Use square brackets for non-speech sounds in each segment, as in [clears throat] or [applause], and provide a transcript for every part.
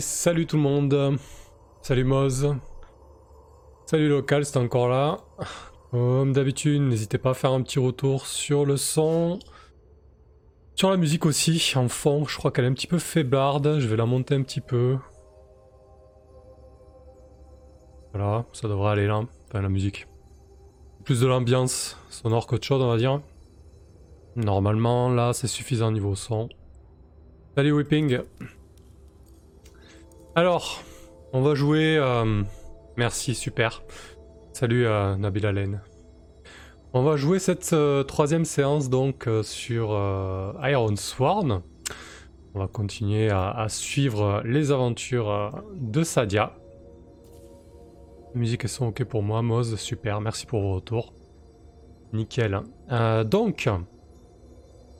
Salut tout le monde. Salut Moz. Salut local, c'est encore là. Comme d'habitude, n'hésitez pas à faire un petit retour sur le son. Sur la musique aussi, en fond, je crois qu'elle est un petit peu faiblarde. Je vais la monter un petit peu. Voilà, ça devrait aller là. Enfin, la musique. Plus de l'ambiance sonore qu'autre chose, on va dire. Normalement, là, c'est suffisant niveau son. Salut Whipping. Alors, on va jouer... Euh, merci, super. Salut euh, Nabil Allen. On va jouer cette euh, troisième séance donc sur Iron Sworn. On va continuer à, suivre les aventures de Sadia. musique et son ok pour moi, Moz, super, merci pour vos retours. Nickel. donc,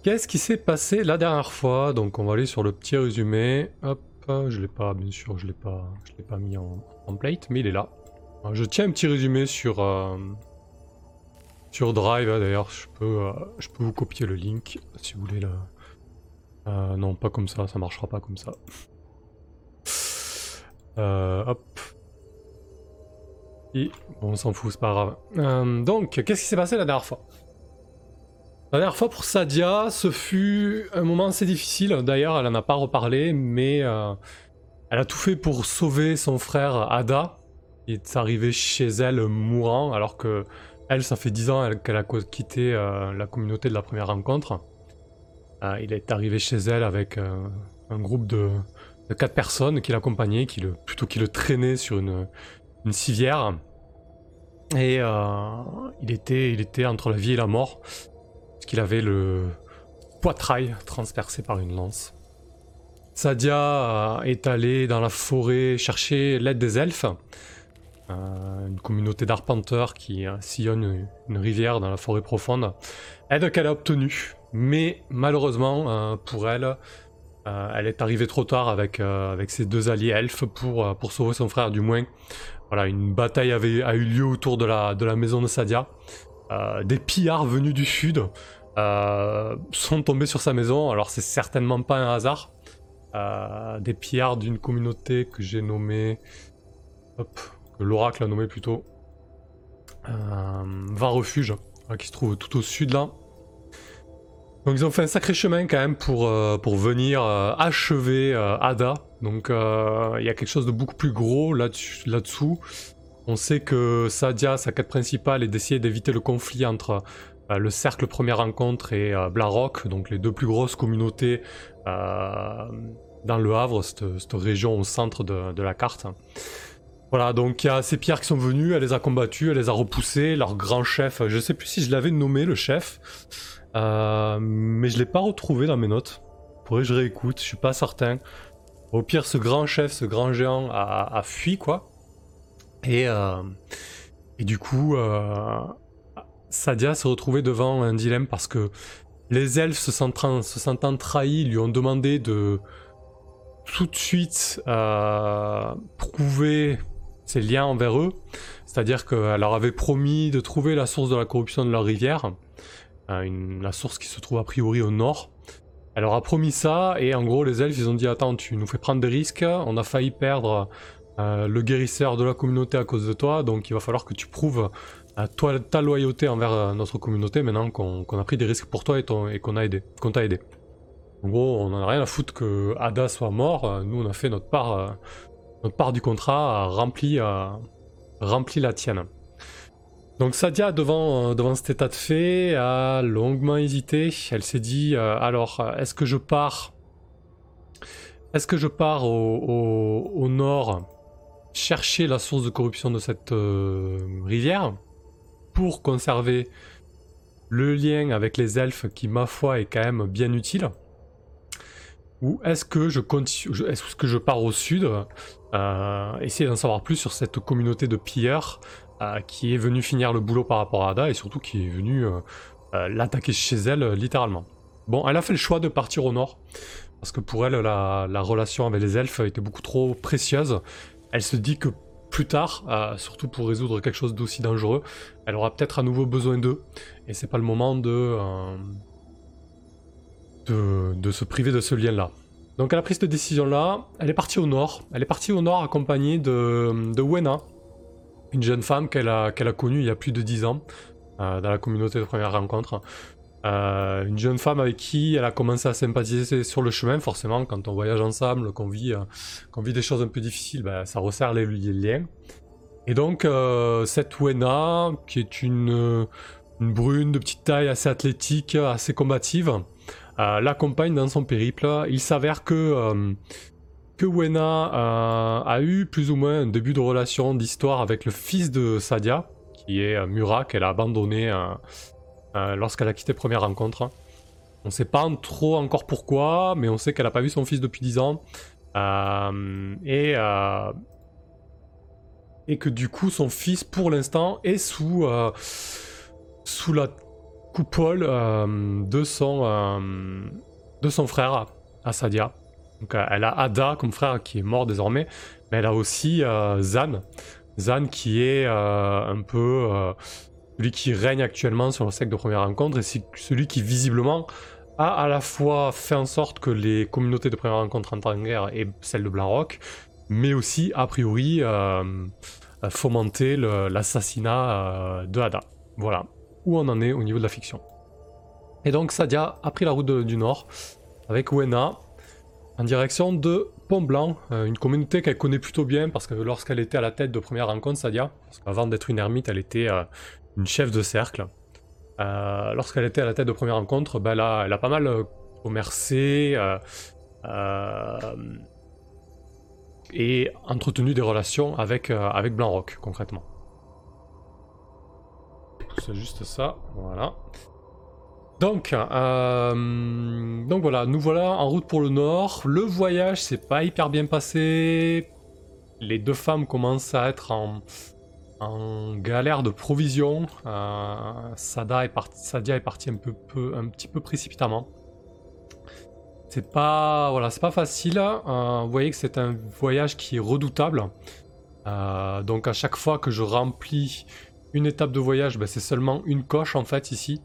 qu'est-ce qui s'est passé la dernière fois? Donc on va aller sur le petit résumé. Hop, je l'ai pas, bien sûr, je l'ai pas, je l'ai pas mis en template, mais il est là. Je tiens un petit résumé sur euh, sur Drive. Hein, d'ailleurs, je peux, euh, je peux vous copier le link si vous voulez. Le... Euh, non, pas comme ça, ça marchera pas comme ça. hop. Et bon, on s'en fout, c'est pas grave. donc, qu'est-ce qui s'est passé la dernière fois? La dernière fois pour Sadia, ce fut un moment assez difficile. D'ailleurs, elle en a pas reparlé, mais euh, elle a tout fait pour sauver son frère Ada. Il est arrivé chez elle mourant, alors que elle, ça fait 10 ans qu'elle a quitté euh, la communauté de la première rencontre. Euh, il est arrivé chez elle avec un groupe de, de 4 personnes qui l'accompagnaient, plutôt qui le traînaient sur une, civière. Et il était entre la vie et la mort qu'il avait le poitrail transpercé par une lance. Sadia est allé dans la forêt chercher l'aide des elfes, euh, une communauté d'arpenteurs qui euh, sillonne une rivière dans la forêt profonde. Aide qu'elle a obtenue, mais malheureusement euh, pour elle, elle est arrivée trop tard avec, avec ses deux alliés elfes pour, pour sauver son frère, du moins. Voilà, une bataille avait, a eu lieu autour de la, de la maison de Sadia. Des pillards venus du sud euh, sont tombés sur sa maison. Alors c'est certainement pas un hasard. Euh, des pillards d'une communauté que j'ai nommée, hop, que l'oracle a nommé plutôt, euh, Va Refuge, qui se trouve tout au sud là. Donc ils ont fait un sacré chemin quand même pour, pour venir achever Ada. Donc il y a quelque chose de beaucoup plus gros là-dessous. On sait que Sadia, sa quête principale est d'essayer d'éviter le conflit entre euh, le cercle première rencontre et euh, Blarock, donc les deux plus grosses communautés euh, dans le Havre, cette, région au centre de, la carte. Voilà, donc il y a ces pierres qui sont venues, elle les a combattues, elle les a repoussées, leur grand chef, je sais plus si je l'avais nommé le chef, mais je l'ai pas retrouvé dans mes notes. Pourrait je réécoute, je suis pas certain. Au pire, ce grand chef, ce grand géant a, fui quoi. Et, et du coup, Sadia se retrouvait devant un dilemme parce que les elfes se sentant, se trahis lui ont demandé de tout de suite euh, prouver ses liens envers eux. C'est-à-dire qu'elle leur avait promis de trouver la source de la corruption de leur rivière, euh, la source qui se trouve a priori au nord. Elle leur a promis ça, et en gros les elfes ils ont dit attends tu nous fais prendre des risques, on a failli perdre euh, le guérisseur de la communauté à cause de toi, donc il va falloir que tu prouves toi, ta loyauté envers euh, notre communauté maintenant qu'on a pris des risques pour toi et, qu'on a aidé, t'a aidé. En gros, on en a rien à foutre que Ada soit mort. Euh, nous, on a fait notre part, euh, notre part du contrat, rempli, rempli la tienne. Donc Sadia, devant, devant cet état de fait, a longuement hésité. Elle s'est dit, alors, est-ce que je pars Est-ce que je pars au, nord chercher la source de corruption de cette rivière pour conserver le lien avec les elfes qui, ma foi, est quand même bien utile Ou est-ce que je, continue, est-ce que je pars au sud, euh, essayer d'en savoir plus sur cette communauté de pilleurs euh, qui est venue finir le boulot par rapport à Ada et surtout qui est venue euh, l'attaquer chez elle littéralement Bon, elle a fait le choix de partir au nord parce que pour elle, la relation avec les elfes était beaucoup trop précieuse. Elle se dit que plus tard, euh, surtout pour résoudre quelque chose d'aussi dangereux, elle aura peut-être à nouveau besoin d'eux. Et c'est pas le moment de, euh, de, se priver de ce lien-là. Donc elle a pris cette décision-là, elle est partie au nord. Elle est partie au nord accompagnée de, de Wena, une jeune femme qu'elle a, qu'elle a connue il y a plus de 10 ans, dans la communauté de première rencontre. Euh, une jeune femme avec qui elle a commencé à sympathiser sur le chemin, forcément, quand on voyage ensemble, qu'on vit, euh, qu'on vit des choses un peu difficiles, ben, ça resserre les, liens. Et donc, euh, cette Wena, qui est une, une, brune de petite taille, assez athlétique, assez combative, l'accompagne dans son périple. Il s'avère que, que Wena a eu plus ou moins un début de relation, d'histoire avec le fils de Sadia, qui est Murat, qu'elle a abandonné lorsqu'elle a quitté Première Rencontre. On ne sait pas trop encore pourquoi, mais on sait qu'elle n'a pas vu son fils depuis 10 ans. Euh, et, euh, et que du coup, son fils, pour l'instant, est sous, sous la coupole de, son, de son frère, Asadia. Donc, elle a Ada comme frère qui est mort désormais, mais elle a aussi Zan. Zan qui est un peu celui qui règne actuellement sur le secte de première rencontre, et c'est celui qui visiblement a à la fois fait en sorte que les communautés de première rencontre entrent en guerre et celle de Blanc-Rock, mais aussi, a priori, euh, fomenter l'assassinat euh, de Ada. Voilà où on en est au niveau de la fiction. Et donc Sadia a pris la route du nord avec Wena en direction de Pont Blanc, euh, une communauté qu'elle connaît plutôt bien parce que lorsqu'elle était à la tête de première rencontre, Sadia, parce qu'avant d'être une ermite, elle était une chef de cercle. Euh, lorsqu'elle était à la tête de première rencontre, ben là, elle a pas mal euh, commercé euh, et entretenu des relations avec, avec concrètement. C'est juste ça, voilà. Donc, donc voilà, nous voilà en route pour le nord. Le voyage s'est pas hyper bien passé. Les deux femmes commencent à être en, en galère de provisions. Euh, Sada est parti, Sadia est parti un, peu, un petit peu précipitamment. C'est pas, voilà, pas facile. Euh, vous voyez que c'est un voyage qui est redoutable. Euh, donc à chaque fois que je remplis une étape de voyage, ben, c'est seulement une coche en fait ici.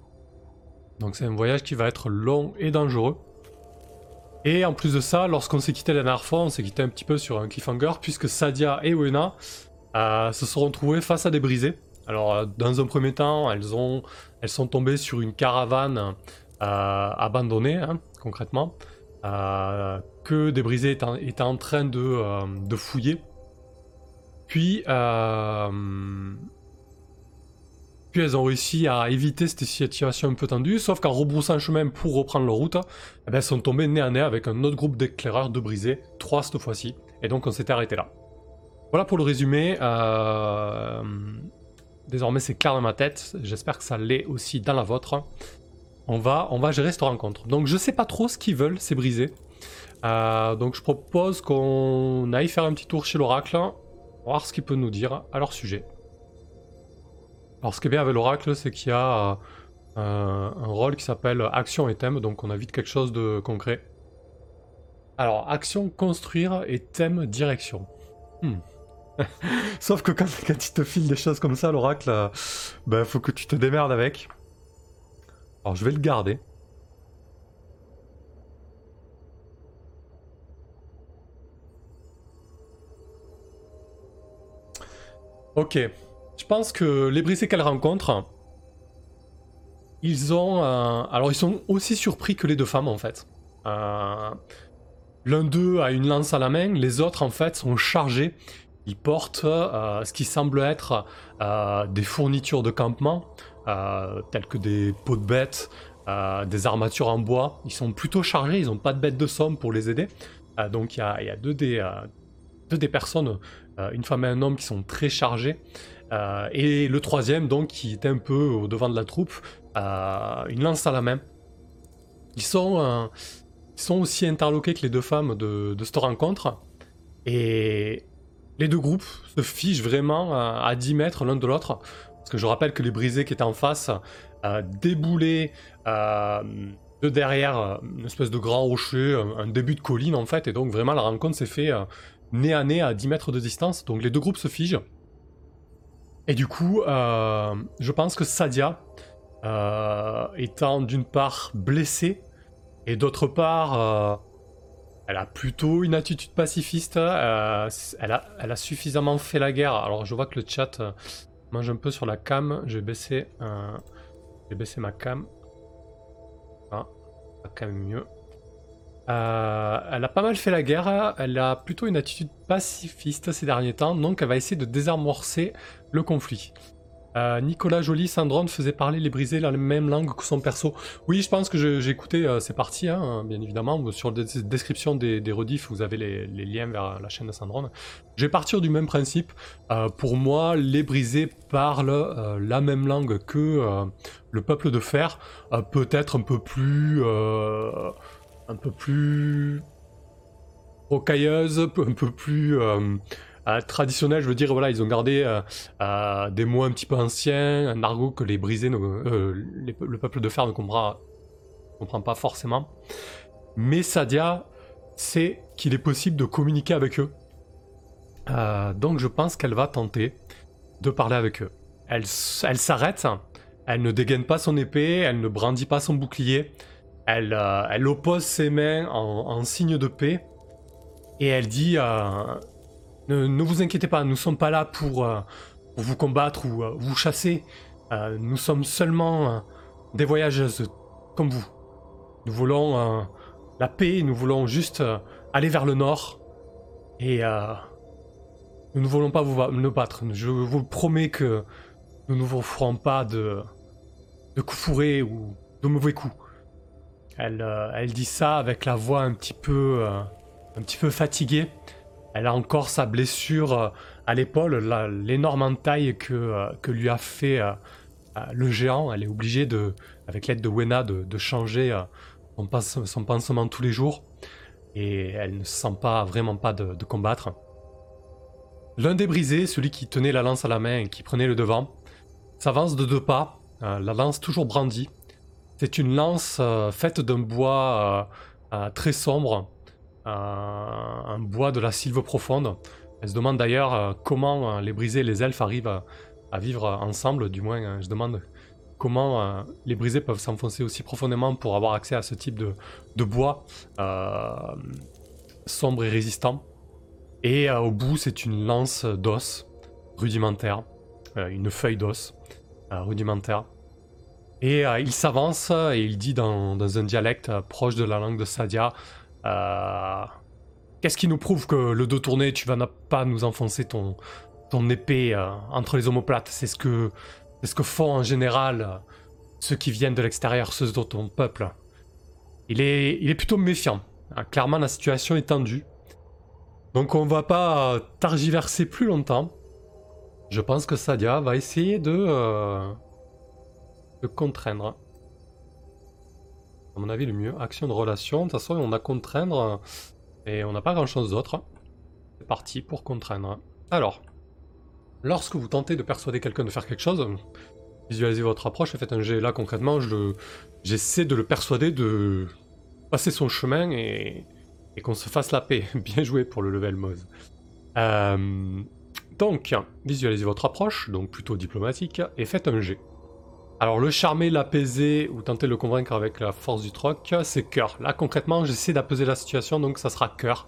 Donc c'est un voyage qui va être long et dangereux. Et en plus de ça, lorsqu'on s'est quitté la dernière fois, on s'est quitté un petit peu sur un cliffhanger, puisque Sadia et Wena euh, se sont retrouvées face à des brisées. Alors, euh, dans un premier temps, elles, ont, elles sont tombées sur une caravane euh, abandonnée, hein, concrètement, que des brisées étaient, en train de, de fouiller. Puis, puis elles ont réussi à éviter cette situation un peu tendue, sauf qu'en rebroussant chemin pour reprendre leur route, eh ben, elles sont tombées nez à nez avec un autre groupe d'éclaireurs de brisés, trois cette fois-ci, et donc on s'était arrêté là. Voilà pour le résumé. Euh, désormais, c'est clair dans ma tête. J'espère que ça l'est aussi dans la vôtre. On va, gérer cette rencontre. Donc, je sais pas trop ce qu'ils veulent, c'est brisé. Euh, donc, je propose qu'on aille faire un petit tour chez l'oracle, voir ce qu'il peut nous dire à leur sujet. Alors, ce qui est bien avec l'oracle, c'est qu'il y a euh, un rôle qui s'appelle action et thème, donc on a vite quelque chose de concret. Alors, action, construire et thème, direction. Hmm. [laughs] Sauf que quand, quand il te file des choses comme ça, l'oracle, euh, ben, faut que tu te démerdes avec. Alors je vais le garder. Ok. Je pense que les brisés qu'elle rencontre, ils ont... alors ils sont aussi surpris que les deux femmes en fait. Euh, l'un d'eux a une lance à la main, les autres en fait sont chargés ils portent euh, ce qui semble être euh, des fournitures de campement, euh, telles que des pots de bêtes, des armatures en bois. Ils sont plutôt chargés, ils n'ont pas de bêtes de somme pour les aider. donc il y a, deux, des, deux des personnes, une femme et un homme, qui sont très chargés. et le troisième, donc, qui est un peu au devant de la troupe, une lance à la main. Ils sont, sont aussi interloqués que les deux femmes de, de cette rencontre. Et les deux groupes se fichent vraiment à, 10 mètres l'un de l'autre. Parce que je rappelle que les brisés qui étaient en face euh, déboulaient euh, de derrière euh, une espèce de grand rocher, un, début de colline en fait. Et donc vraiment la rencontre s'est fait nez à nez à 10 mètres de distance. Donc les deux groupes se figent. Et du coup, je pense que Sadia, étant d'une part blessée, et d'autre part elle a plutôt une attitude pacifiste. euh, elle, a, suffisamment fait la guerre. Alors je vois que le chat euh, mange un peu sur la cam. Je vais baisser, ma cam. Ah, quand même mieux. Euh, elle a pas mal fait la guerre. Elle a plutôt une attitude pacifiste ces derniers temps. Donc elle va essayer de désamorcer le conflit. Euh, Nicolas Joly, Sandrone faisait parler les brisés la même langue que son perso. Oui, je pense que j'ai écouté euh, ces parties, hein, bien évidemment. Sur la des- description des, des rediffs, vous avez les, liens vers la chaîne de Sandrone. Je vais partir du même principe. Euh, pour moi, les brisés parlent la même langue que le peuple de fer. Peut-être un peu plus. un peu plus. rocailleuse, un peu plus. Euh, traditionnel, je veux dire, voilà, ils ont gardé euh, euh, des mots un petit peu anciens, un argot que les brisés, euh, le peuple de fer ne comprend, pas forcément. Mais Sadia sait qu'il est possible de communiquer avec eux. Donc je pense qu'elle va tenter de parler avec eux. Elle, elle s'arrête, elle ne dégaine pas son épée, elle ne brandit pas son bouclier, elle, elle oppose ses mains en, signe de paix et elle dit ne, vous inquiétez pas, nous ne sommes pas là pour, euh, vous combattre ou euh, vous chasser. Euh, nous sommes seulement des voyageuses comme vous. Nous voulons la paix, nous voulons juste aller vers le nord. Et nous ne voulons pas vous nous battre. Je vous promets que nous ne vous ferons pas de, de coups fourrés ou de mauvais coups. Elle, dit ça avec la voix un petit peu fatiguée. Elle a encore sa blessure euh, à l'épaule, l'énorme entaille que, euh, que lui a fait euh, le géant. Elle est obligée, de, avec l'aide de Wena, de, changer son, pansement tous les jours. Et elle ne se sent pas vraiment pas de, de combattre. L'un des brisés, celui qui tenait la lance à la main et qui prenait le devant, s'avance de deux pas, la lance toujours brandie. C'est une lance faite d'un bois très sombre, un bois de la sylve profonde. Elle se demande d'ailleurs euh, comment euh, les brisés et les elfes arrivent à, vivre ensemble, du moins euh, je demande comment euh, les brisés peuvent s'enfoncer aussi profondément pour avoir accès à ce type de, bois sombre et résistant. Et au bout, c'est une lance d'os rudimentaire, une feuille d'os rudimentaire. Et il s'avance et il dit dans, dans un dialecte proche de la langue de Sadia euh, Qu'est-ce qui nous prouve que le dos tourné, tu vas pas nous enfoncer ton, ton épée euh, entre les omoplates? C'est ce que c'est ce que font en général euh, ceux qui viennent de l'extérieur, ceux de ton peuple. Il est, il est plutôt méfiant. Clairement, la situation est tendue. Donc on va pas targiverser plus longtemps. Je pense que Sadia va essayer de, de contraindre. À mon avis, le mieux, action de relation. De toute façon, on a contraindre et on n'a pas grand chose d'autre. C'est parti pour contraindre. Alors, lorsque vous tentez de persuader quelqu'un de faire quelque chose, visualisez votre approche et faites un jet. Là, concrètement, je- j'essaie de le persuader de passer son chemin et, et qu'on se fasse la paix. [laughs] Bien joué pour le level Moz. Euh, donc, visualisez votre approche, donc plutôt diplomatique, et faites un jet. Alors, le charmer, l'apaiser ou tenter de le convaincre avec la force du troc, c'est cœur. Là, concrètement, j'essaie d'apaiser la situation, donc ça sera cœur.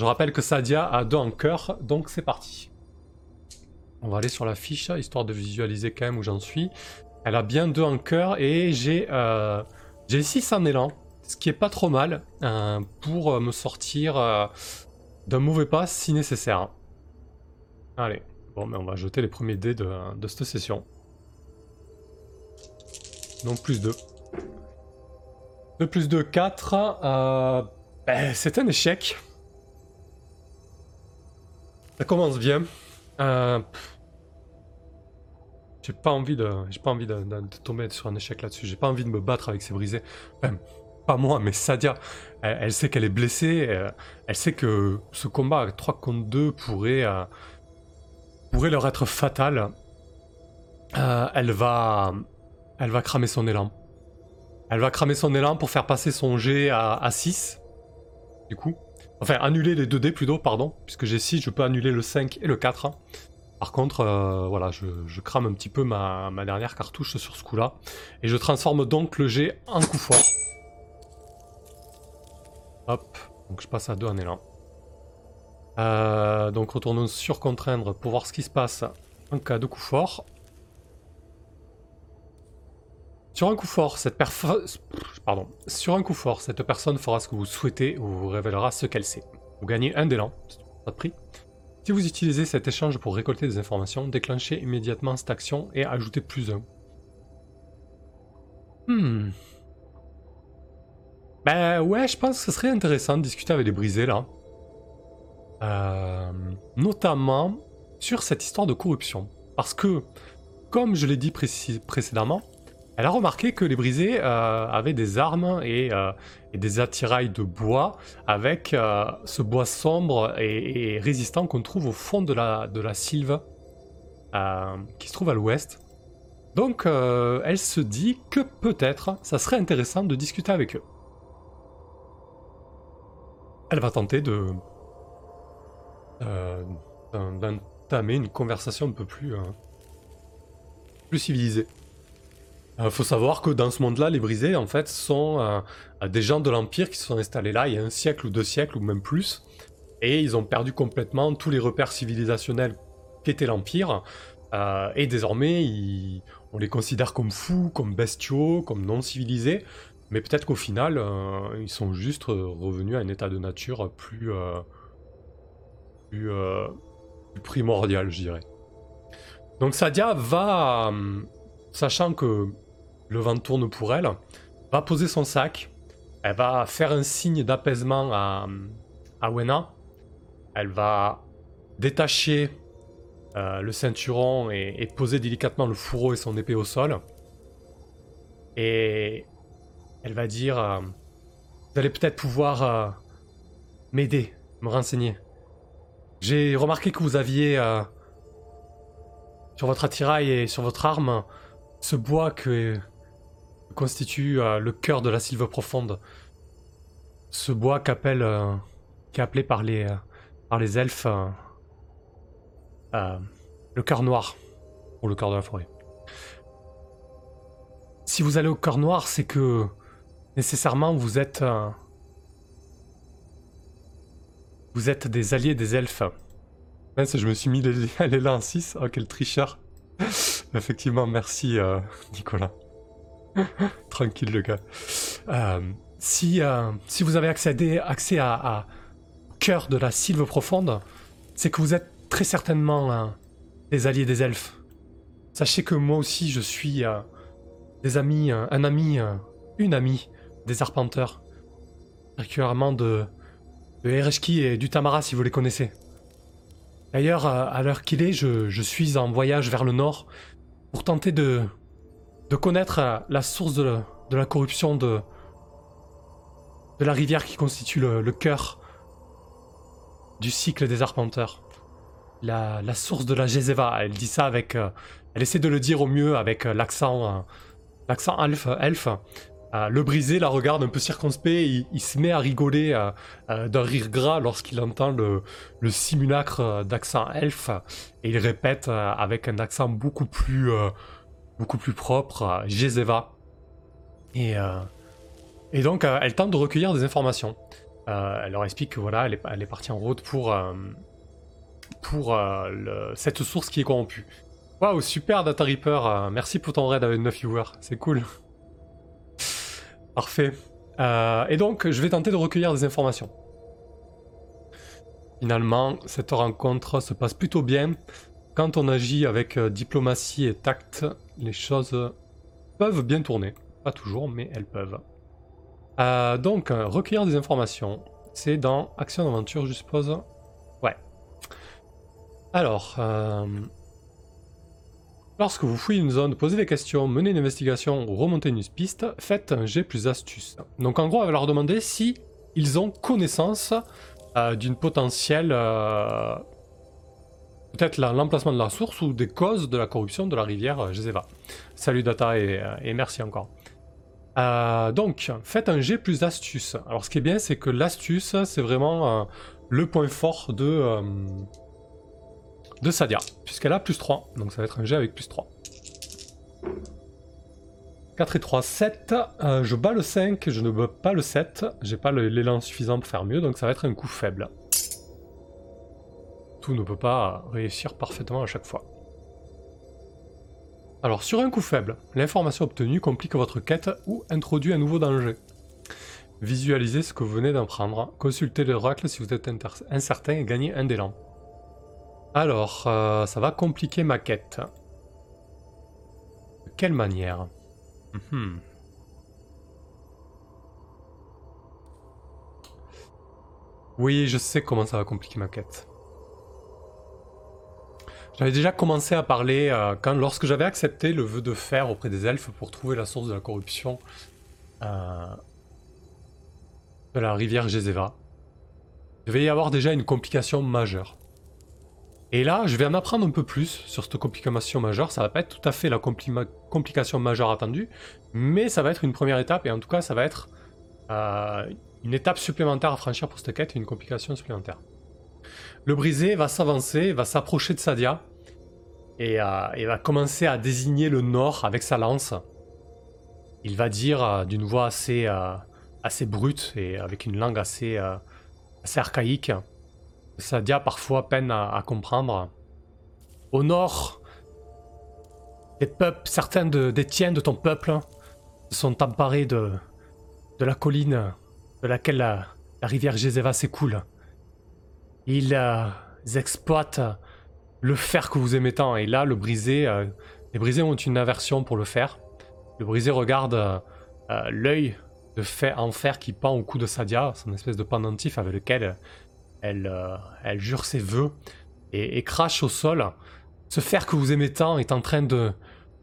Je rappelle que Sadia a deux en cœur, donc c'est parti. On va aller sur la fiche, histoire de visualiser quand même où j'en suis. Elle a bien deux en cœur et j'ai euh, j'ai 6 en élan, ce qui est pas trop mal euh, pour euh, me sortir euh, d'un mauvais pas si nécessaire. Allez, bon, mais on va jeter les premiers dés de cette session. Donc plus 2. 2 plus 2, 4. Euh, ben, c'est un échec. Ça commence bien. Euh, j'ai pas envie de, j'ai pas envie de, de- de tomber sur un échec là-dessus. J'ai pas envie de me battre avec ces brisés. Enfin, pas moi, mais Sadia. Elle, elle sait qu'elle est blessée. euh, Elle, sait que ce combat à 3 contre 2 pourrait, euh, pourrait leur être fatal. Euh, elle va, elle va cramer son élan. Elle va cramer son élan pour faire passer son G à, à 6. Du coup. Enfin, annuler les 2 dés plutôt, pardon. Puisque j'ai 6, je peux annuler le 5 et le 4. Par contre, euh, voilà, je, crame un petit peu ma, ma dernière cartouche sur ce coup-là. Et je transforme donc le G en coup fort. Hop. Donc je passe à 2 en élan. Euh, donc retournons sur contraindre pour voir ce qui se passe en cas de coup fort. Sur un coup fort, cette personne fera ce que vous souhaitez ou vous révélera ce qu'elle sait. Vous gagnez un d'élan, pas de prix. Si vous utilisez cet échange pour récolter des informations, déclenchez immédiatement cette action et ajoutez plus un. Hmm. Ben ouais, je pense que ce serait intéressant de discuter avec les brisés là. Euh, notamment sur cette histoire de corruption. Parce que, comme je l'ai dit précédemment, elle a remarqué que les brisés euh, avaient des armes et, euh, des attirails de bois avec ce bois sombre et, résistant qu'on trouve au fond de la, de la sylve qui se trouve à l'ouest. Donc elle se dit que peut-être ça serait intéressant de discuter avec eux. Elle va tenter de d'entamer une conversation un peu plus plus civilisée. Euh, faut savoir que dans ce monde-là, les brisés, en fait, sont euh, des gens de l'Empire qui se sont installés là il y a un siècle ou deux siècles ou même plus. Et ils ont perdu complètement tous les repères civilisationnels qu'était l'Empire. Euh, et désormais, on les considère comme fous, comme bestiaux, comme non civilisés. Mais peut-être qu'au final, ils sont juste revenus à un état de nature plus, plus, plus primordial, je dirais. Donc Sadia va, sachant que le vent tourne pour elle, va poser son sac, elle va faire un signe d'apaisement à, à Wena, elle va détacher euh, le ceinturon et, poser délicatement le fourreau et son épée au sol. Et elle va dire euh, Vous allez peut-être pouvoir euh, m'aider, me renseigner. J'ai remarqué que vous aviez sur votre attirail et sur votre arme ce bois que constitue euh, le cœur de la sylve profonde. Ce bois qu'appelle, euh, appelé par les, euh, par les elfes le cœur noir, ou le cœur de la forêt. Si vous allez au cœur noir, c'est que nécessairement vous êtes vous êtes des alliés des elfes. je me suis mis les [laughs] là en 6. Oh, quel tricheur. [laughs] Effectivement, merci Nicolas. [laughs] Tranquille le gars. Euh, si, euh, si vous avez accédé, accès à, cœur de la sylve profonde, c'est que vous êtes très certainement des alliés des elfes. Sachez que moi aussi je suis euh, des amis, un ami, une amie des arpenteurs. Particulièrement de, de Ereshki et du Tamara si vous les connaissez. D'ailleurs, à l'heure qu'il est, je, je suis en voyage vers le nord pour tenter de, de connaître euh, la source de, la corruption de, la rivière qui constitue le, cœur du cycle des arpenteurs. La, source de la Jezeva, elle dit ça avec... Euh, elle essaie de le dire au mieux avec euh, l'accent l'accent elfe. le brisé la regarde un peu circonspect, il, il se met à rigoler d'un rire gras lorsqu'il entend le, le simulacre d'accent elfe, et il répète avec un accent beaucoup plus beaucoup plus propre. Et, euh, et donc, euh, elle tente de recueillir des informations. Euh, elle leur explique que voilà, elle est, elle est partie en route pour, pour cette source qui est corrompue. Waouh, super Data Reaper, merci pour ton raid avec 9 viewers, c'est cool. Parfait. et donc, je vais tenter de recueillir des informations. Finalement, cette rencontre se passe plutôt bien. Quand on agit avec diplomatie et tact, les choses peuvent bien tourner. Pas toujours, mais elles peuvent. Euh, donc, euh, recueillir des informations. C'est dans Action d'aventure, je suppose? Ouais. Alors, euh, lorsque vous fouillez une zone, posez des questions, menez une investigation ou remontez une piste, faites un G plus astuce. Donc, en gros, elle va leur demander si ils ont connaissance d'une potentielle peut-être l'emplacement de la source ou des causes de la corruption de la rivière Jezeva. Salut Data et, euh, merci encore. Euh, donc, faites un G plus astuce. Alors, ce qui est bien, c'est que l'astuce, c'est vraiment euh, le point fort de, de Sadia, puisqu'elle a plus 3. Donc, ça va être un G avec plus 3. 4 et 3, 7. Euh, je bats le 5, je ne bats pas le 7. J'ai pas l'élan suffisant pour faire mieux, donc ça va être un coup faible. Tout ne peut pas réussir parfaitement à chaque fois. Alors, sur un coup faible, l'information obtenue complique votre quête ou introduit un nouveau danger. Visualisez ce que vous venez d'en prendre. Consultez l'oracle si vous êtes incertain et gagnez un d'élan. Alors, euh, ça va compliquer ma quête. De quelle manière? Mhm. Oui, je sais comment ça va compliquer ma quête. J'avais déjà commencé à parler euh, quand, lorsque j'avais accepté le vœu de fer auprès des elfes pour trouver la source de la corruption euh, de la rivière Gézéva. Il devait y avoir déjà une complication majeure. Et là, je vais en apprendre un peu plus sur cette complication majeure. Ça va pas être tout à fait la complication majeure attendue, mais ça va être une première étape, et en tout cas, ça va être euh, une étape supplémentaire à franchir pour cette quête, une complication supplémentaire. Le brisé va s'avancer, va s'approcher de Sadia, et, euh, va commencer à désigner le nord avec sa lance. Il va dire euh, d'une voix assez, assez brute et avec une langue assez, assez archaïque Sadia parfois peine à, comprendre. Au nord, des peuples, certains des tiens de ton peuple sont emparés de, de la colline de laquelle la, rivière Gézéva s'écoule. Ils euh, exploitent le fer que vous aimez tant. Et là, le brisé, euh, les brisés ont une aversion pour le fer. Le brisé regarde euh, l'œil de fer, en fer qui pend au cou de Sadia, son espèce de pendentif avec lequel euh, elle, jure ses voeux et, crache au sol. Ce fer que vous aimez tant est en train de,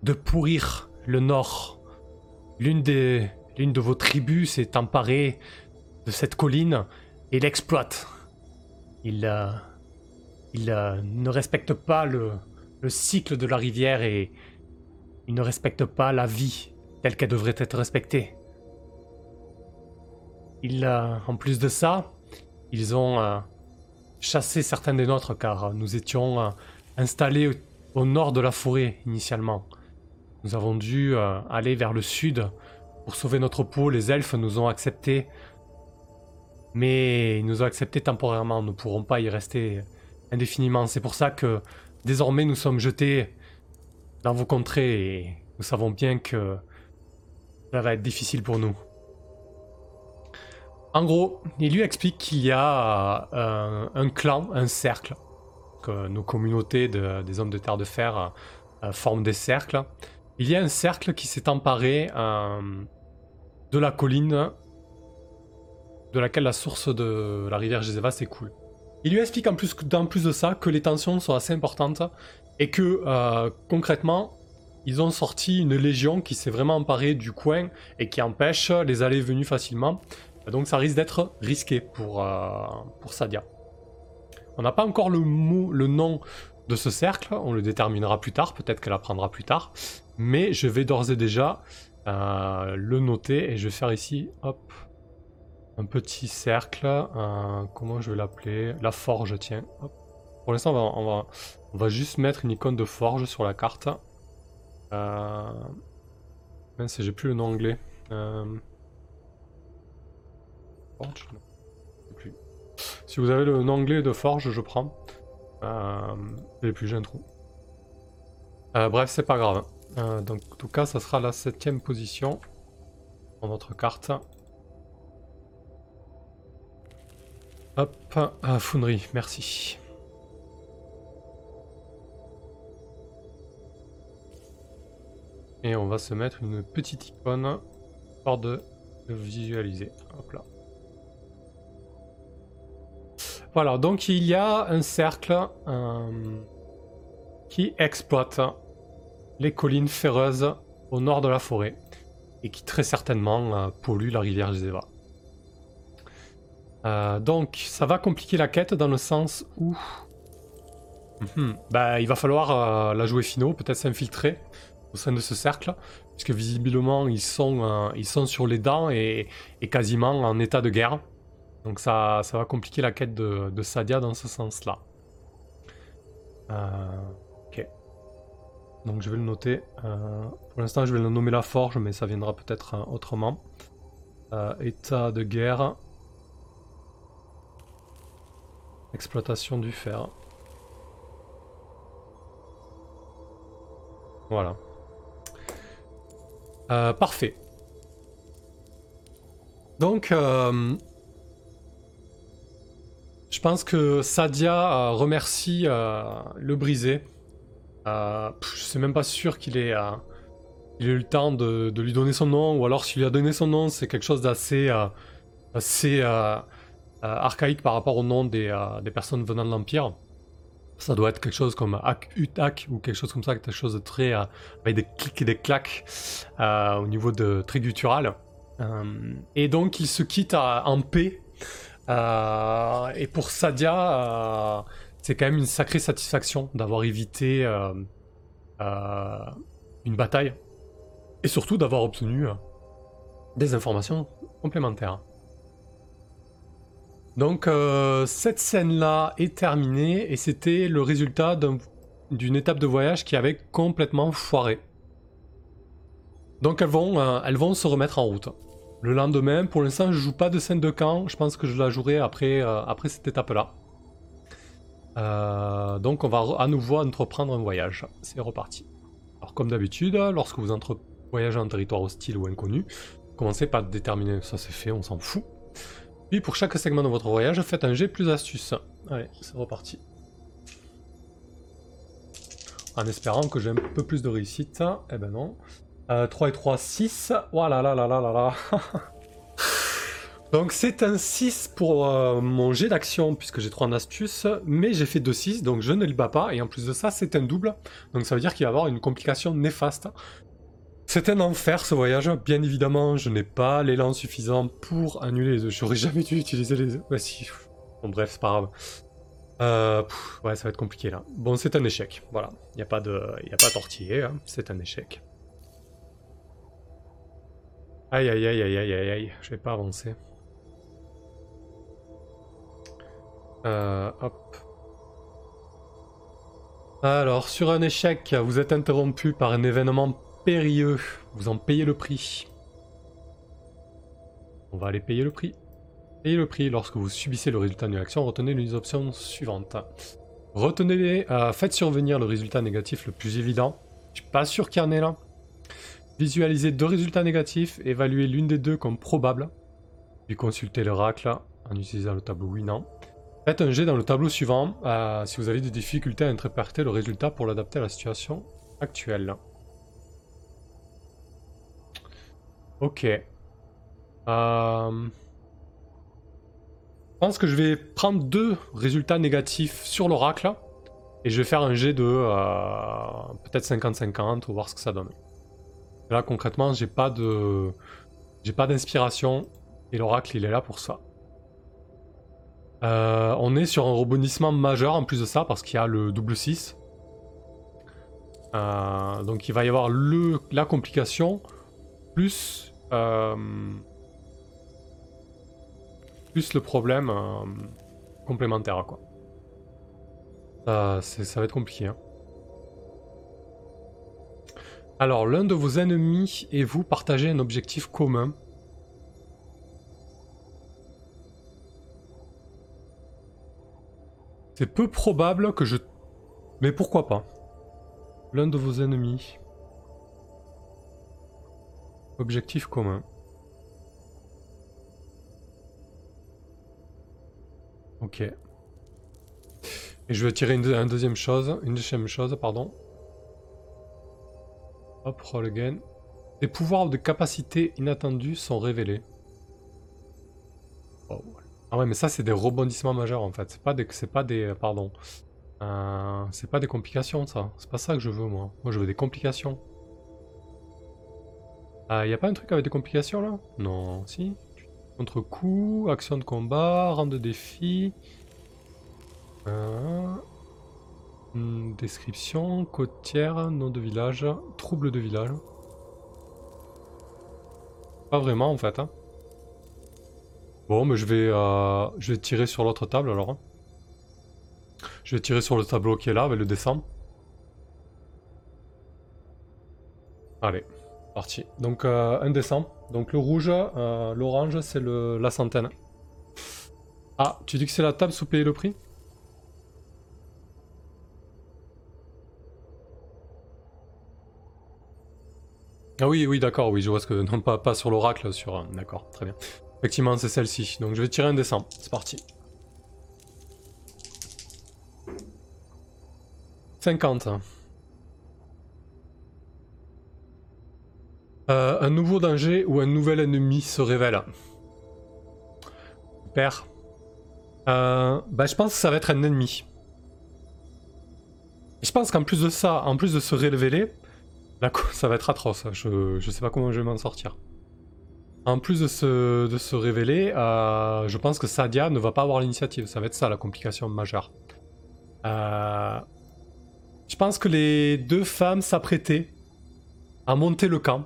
de pourrir le nord. L'une des l'une de vos tribus s'est emparée de cette colline et l'exploite. Il, euh, il euh, ne respecte pas le, le, cycle de la rivière et il ne respecte pas la vie telle qu'elle devrait être respectée. Il, en plus de ça, ils ont euh, chassé certains des nôtres car nous étions euh, installés au, nord de la forêt initialement. Nous avons dû euh, aller vers le sud pour sauver notre peau. Les elfes nous ont acceptés. Mais ils nous ont acceptés temporairement. Nous ne pourrons pas y rester indéfiniment. C'est pour ça que désormais nous sommes jetés dans vos contrées et nous savons bien que ça va être difficile pour nous. En gros, il lui explique qu'il y a euh, un, clan, un cercle, que nos communautés des hommes de terre de fer euh, forment des cercles. Il y a un cercle qui s'est emparé euh, de la colline de laquelle la source de la rivière Gézéva s'écoule. Il lui explique en plus, en plus de ça que les tensions sont assez importantes et que concrètement, ils ont sorti une légion qui s'est vraiment emparée du coin et qui empêche les allées et venues facilement. Donc ça risque d'être risqué pour, euh, pour Sadia. On n'a pas encore le, mot, le nom de ce cercle, on le déterminera plus tard, peut-être qu'elle apprendra plus tard. Mais je vais d'ores et déjà euh, le noter et je vais faire ici, hop, un petit cercle. Euh, comment je vais l'appeler? La forge, tiens. Pour l'instant, on va, on, va, juste mettre une icône de forge sur la carte. Euh... Mince, j'ai plus le nom anglais. Si vous avez le nom anglais de forge, je prends. Euh, et puis j'ai un trou. Euh, bref, c'est pas grave. Euh, donc, en tout cas, ça sera la septième position dans notre carte. Hop, ah, Foundry, merci. Et on va se mettre une petite icône pour de visualiser. Hop là. Voilà, donc il y a un cercle euh, qui exploite les collines ferreuses au nord de la forêt et qui très certainement euh, pollue la rivière Gézéva. Euh, donc ça va compliquer la quête dans le sens où mhm, bah, il va falloir la jouer finaux, peut-être s'infiltrer au sein de ce cercle, puisque visiblement ils sont, ils sont sur les dents et, quasiment en état de guerre. Donc ça, ça va compliquer la quête de, Sadia dans ce sens-là. Euh, ok. donc je vais le noter. Euh, pour l'instant, je vais le nommer la forge, mais ça viendra peut-être euh, autrement. Euh, état de guerre. Exploitation du fer. Voilà. parfait. Donc, je pense que Sadia remercie le brisé euh, je sais même pas sûr qu'il ait, euh, ait, eu le temps de, lui donner son nom, ou alors s'il lui a donné son nom, c'est quelque chose d'assez euh, assez, archaïque par rapport au nom des, personnes venant de l'Empire. Ça doit être quelque chose comme Ak Utak ou quelque chose comme ça, quelque chose de très. avec des clics et des claques au niveau de très guttural. et donc il se quitte en paix. et pour Sadia, c'est quand même une sacrée satisfaction d'avoir évité euh, euh, une bataille et surtout d'avoir obtenu euh, des informations complémentaires. Donc cette scène-là est terminée et c'était le résultat d'une étape de voyage qui avait complètement foiré. Donc elles vont, elles vont se remettre en route. Le lendemain, pour l'instant, je joue pas de scène de camp. Je pense que je la jouerai après, après cette étape-là. Euh, donc on va à nouveau entreprendre un voyage. C'est reparti. Alors comme d'habitude, lorsque vous entre voyagez en territoire hostile ou inconnu, commencez par déterminer, ça c'est fait, on s'en fout. Puis pour chaque segment de votre voyage, faites un G plus astuce. Allez, c'est reparti. En espérant que j'ai un peu plus de réussite. Eh ben non. 3 euh, et 3, 6. Voilà, là, là, là, là, là. [laughs] Donc c'est un 6 pour euh, mon jet d'action puisque j'ai 3 en astuce, mais j'ai fait 2-6 donc je ne le bats pas et en plus de ça c'est un double, donc ça veut dire qu'il va y avoir une complication néfaste. C'est un enfer ce voyage, bien évidemment je n'ai pas l'élan suffisant pour annuler les œufs, j'aurais jamais dû utiliser les œufs, ouais si, bon bref c'est pas grave. Euh, ouais ça va être compliqué là. Bon c'est un échec, voilà, il n'y a pas de y a pas tortillé, hein. c'est un échec. Aïe aïe aïe aïe aïe aïe aïe, je vais pas avancer. Euh, hop. Alors, sur un échec, vous êtes interrompu par un événement périlleux. Vous en payez le prix. On va aller payer le prix. Payez le prix lorsque vous subissez le résultat d'une action. Retenez les options suivantes. Retenez, euh, faites survenir le résultat négatif le plus évident. Je suis pas sûr qu'il y en ait là. Visualisez deux résultats négatifs, évaluez l'une des deux comme probable, puis consultez l'oracle en utilisant le tableau non. Faites un jet dans le tableau suivant euh, si vous avez des difficultés à interpréter le résultat pour l'adapter à la situation actuelle. Ok. Euh, je pense que je vais prendre deux résultats négatifs sur l'oracle et je vais faire un jet de euh, peut-être 50-50 pour voir ce que ça donne. Là concrètement, j'ai pas de j'ai pas d'inspiration et l'oracle il est là pour ça. Euh, on est sur un rebondissement majeur en plus de ça parce qu'il y a le double 6. Euh, donc il va y avoir le, la complication plus, euh, plus le problème complémentaire. Quoi. ça va être compliqué. Hein. Alors l'un de vos ennemis et vous partagez un objectif commun. C'est peu probable que je... Mais pourquoi pas L'un de vos ennemis. Objectif commun. Ok. Et je vais tirer une, deuxième chose, une deuxième chose, pardon. Hop, roll again. Des pouvoirs de capacité inattendus sont révélés. Oh, ah ouais, mais ça, c'est des rebondissements majeurs, en fait. C'est pas des... C'est pas des... Pardon. Euh, c'est pas des complications, ça. C'est pas ça que je veux, moi. Moi, je veux des complications. Ah, y a pas un truc avec des complications, là? Non, si. Contre-coup, action de combat, rang de défi... Euh, hmm, description, côtière, nom de village, trouble de village. Pas vraiment, en fait, hein. Bon, mais je vais, euh, je vais tirer sur l'autre table alors. Hein. Je vais tirer sur le tableau qui est là avec le dessin. Allez, parti. Donc euh, un descend. Donc le rouge, euh, l'orange, c'est la centaine. Ah, tu dis que c'est la table sous payer le prix? Ah oui, oui, d'accord, oui, je vois ce que... [laughs] Non, pas, pas sur l'oracle, sur... Euh, d'accord, très bien. Effectivement, c'est celle-ci. Donc je vais tirer un dessin. C'est parti. 50. Euh, un nouveau danger ou un nouvel ennemi se révèle. Super. Bah, je pense que ça va être un ennemi. Je pense qu'en plus de ça, en plus de se révéler, Là, [laughs] ça va être atroce. Je, je sais pas comment je vais m'en sortir. En plus de se, de se révéler, euh, je pense que Sadia ne va pas avoir l'initiative. Ça va être ça la complication majeure. Euh, je pense que les deux femmes s'apprêtaient à monter le camp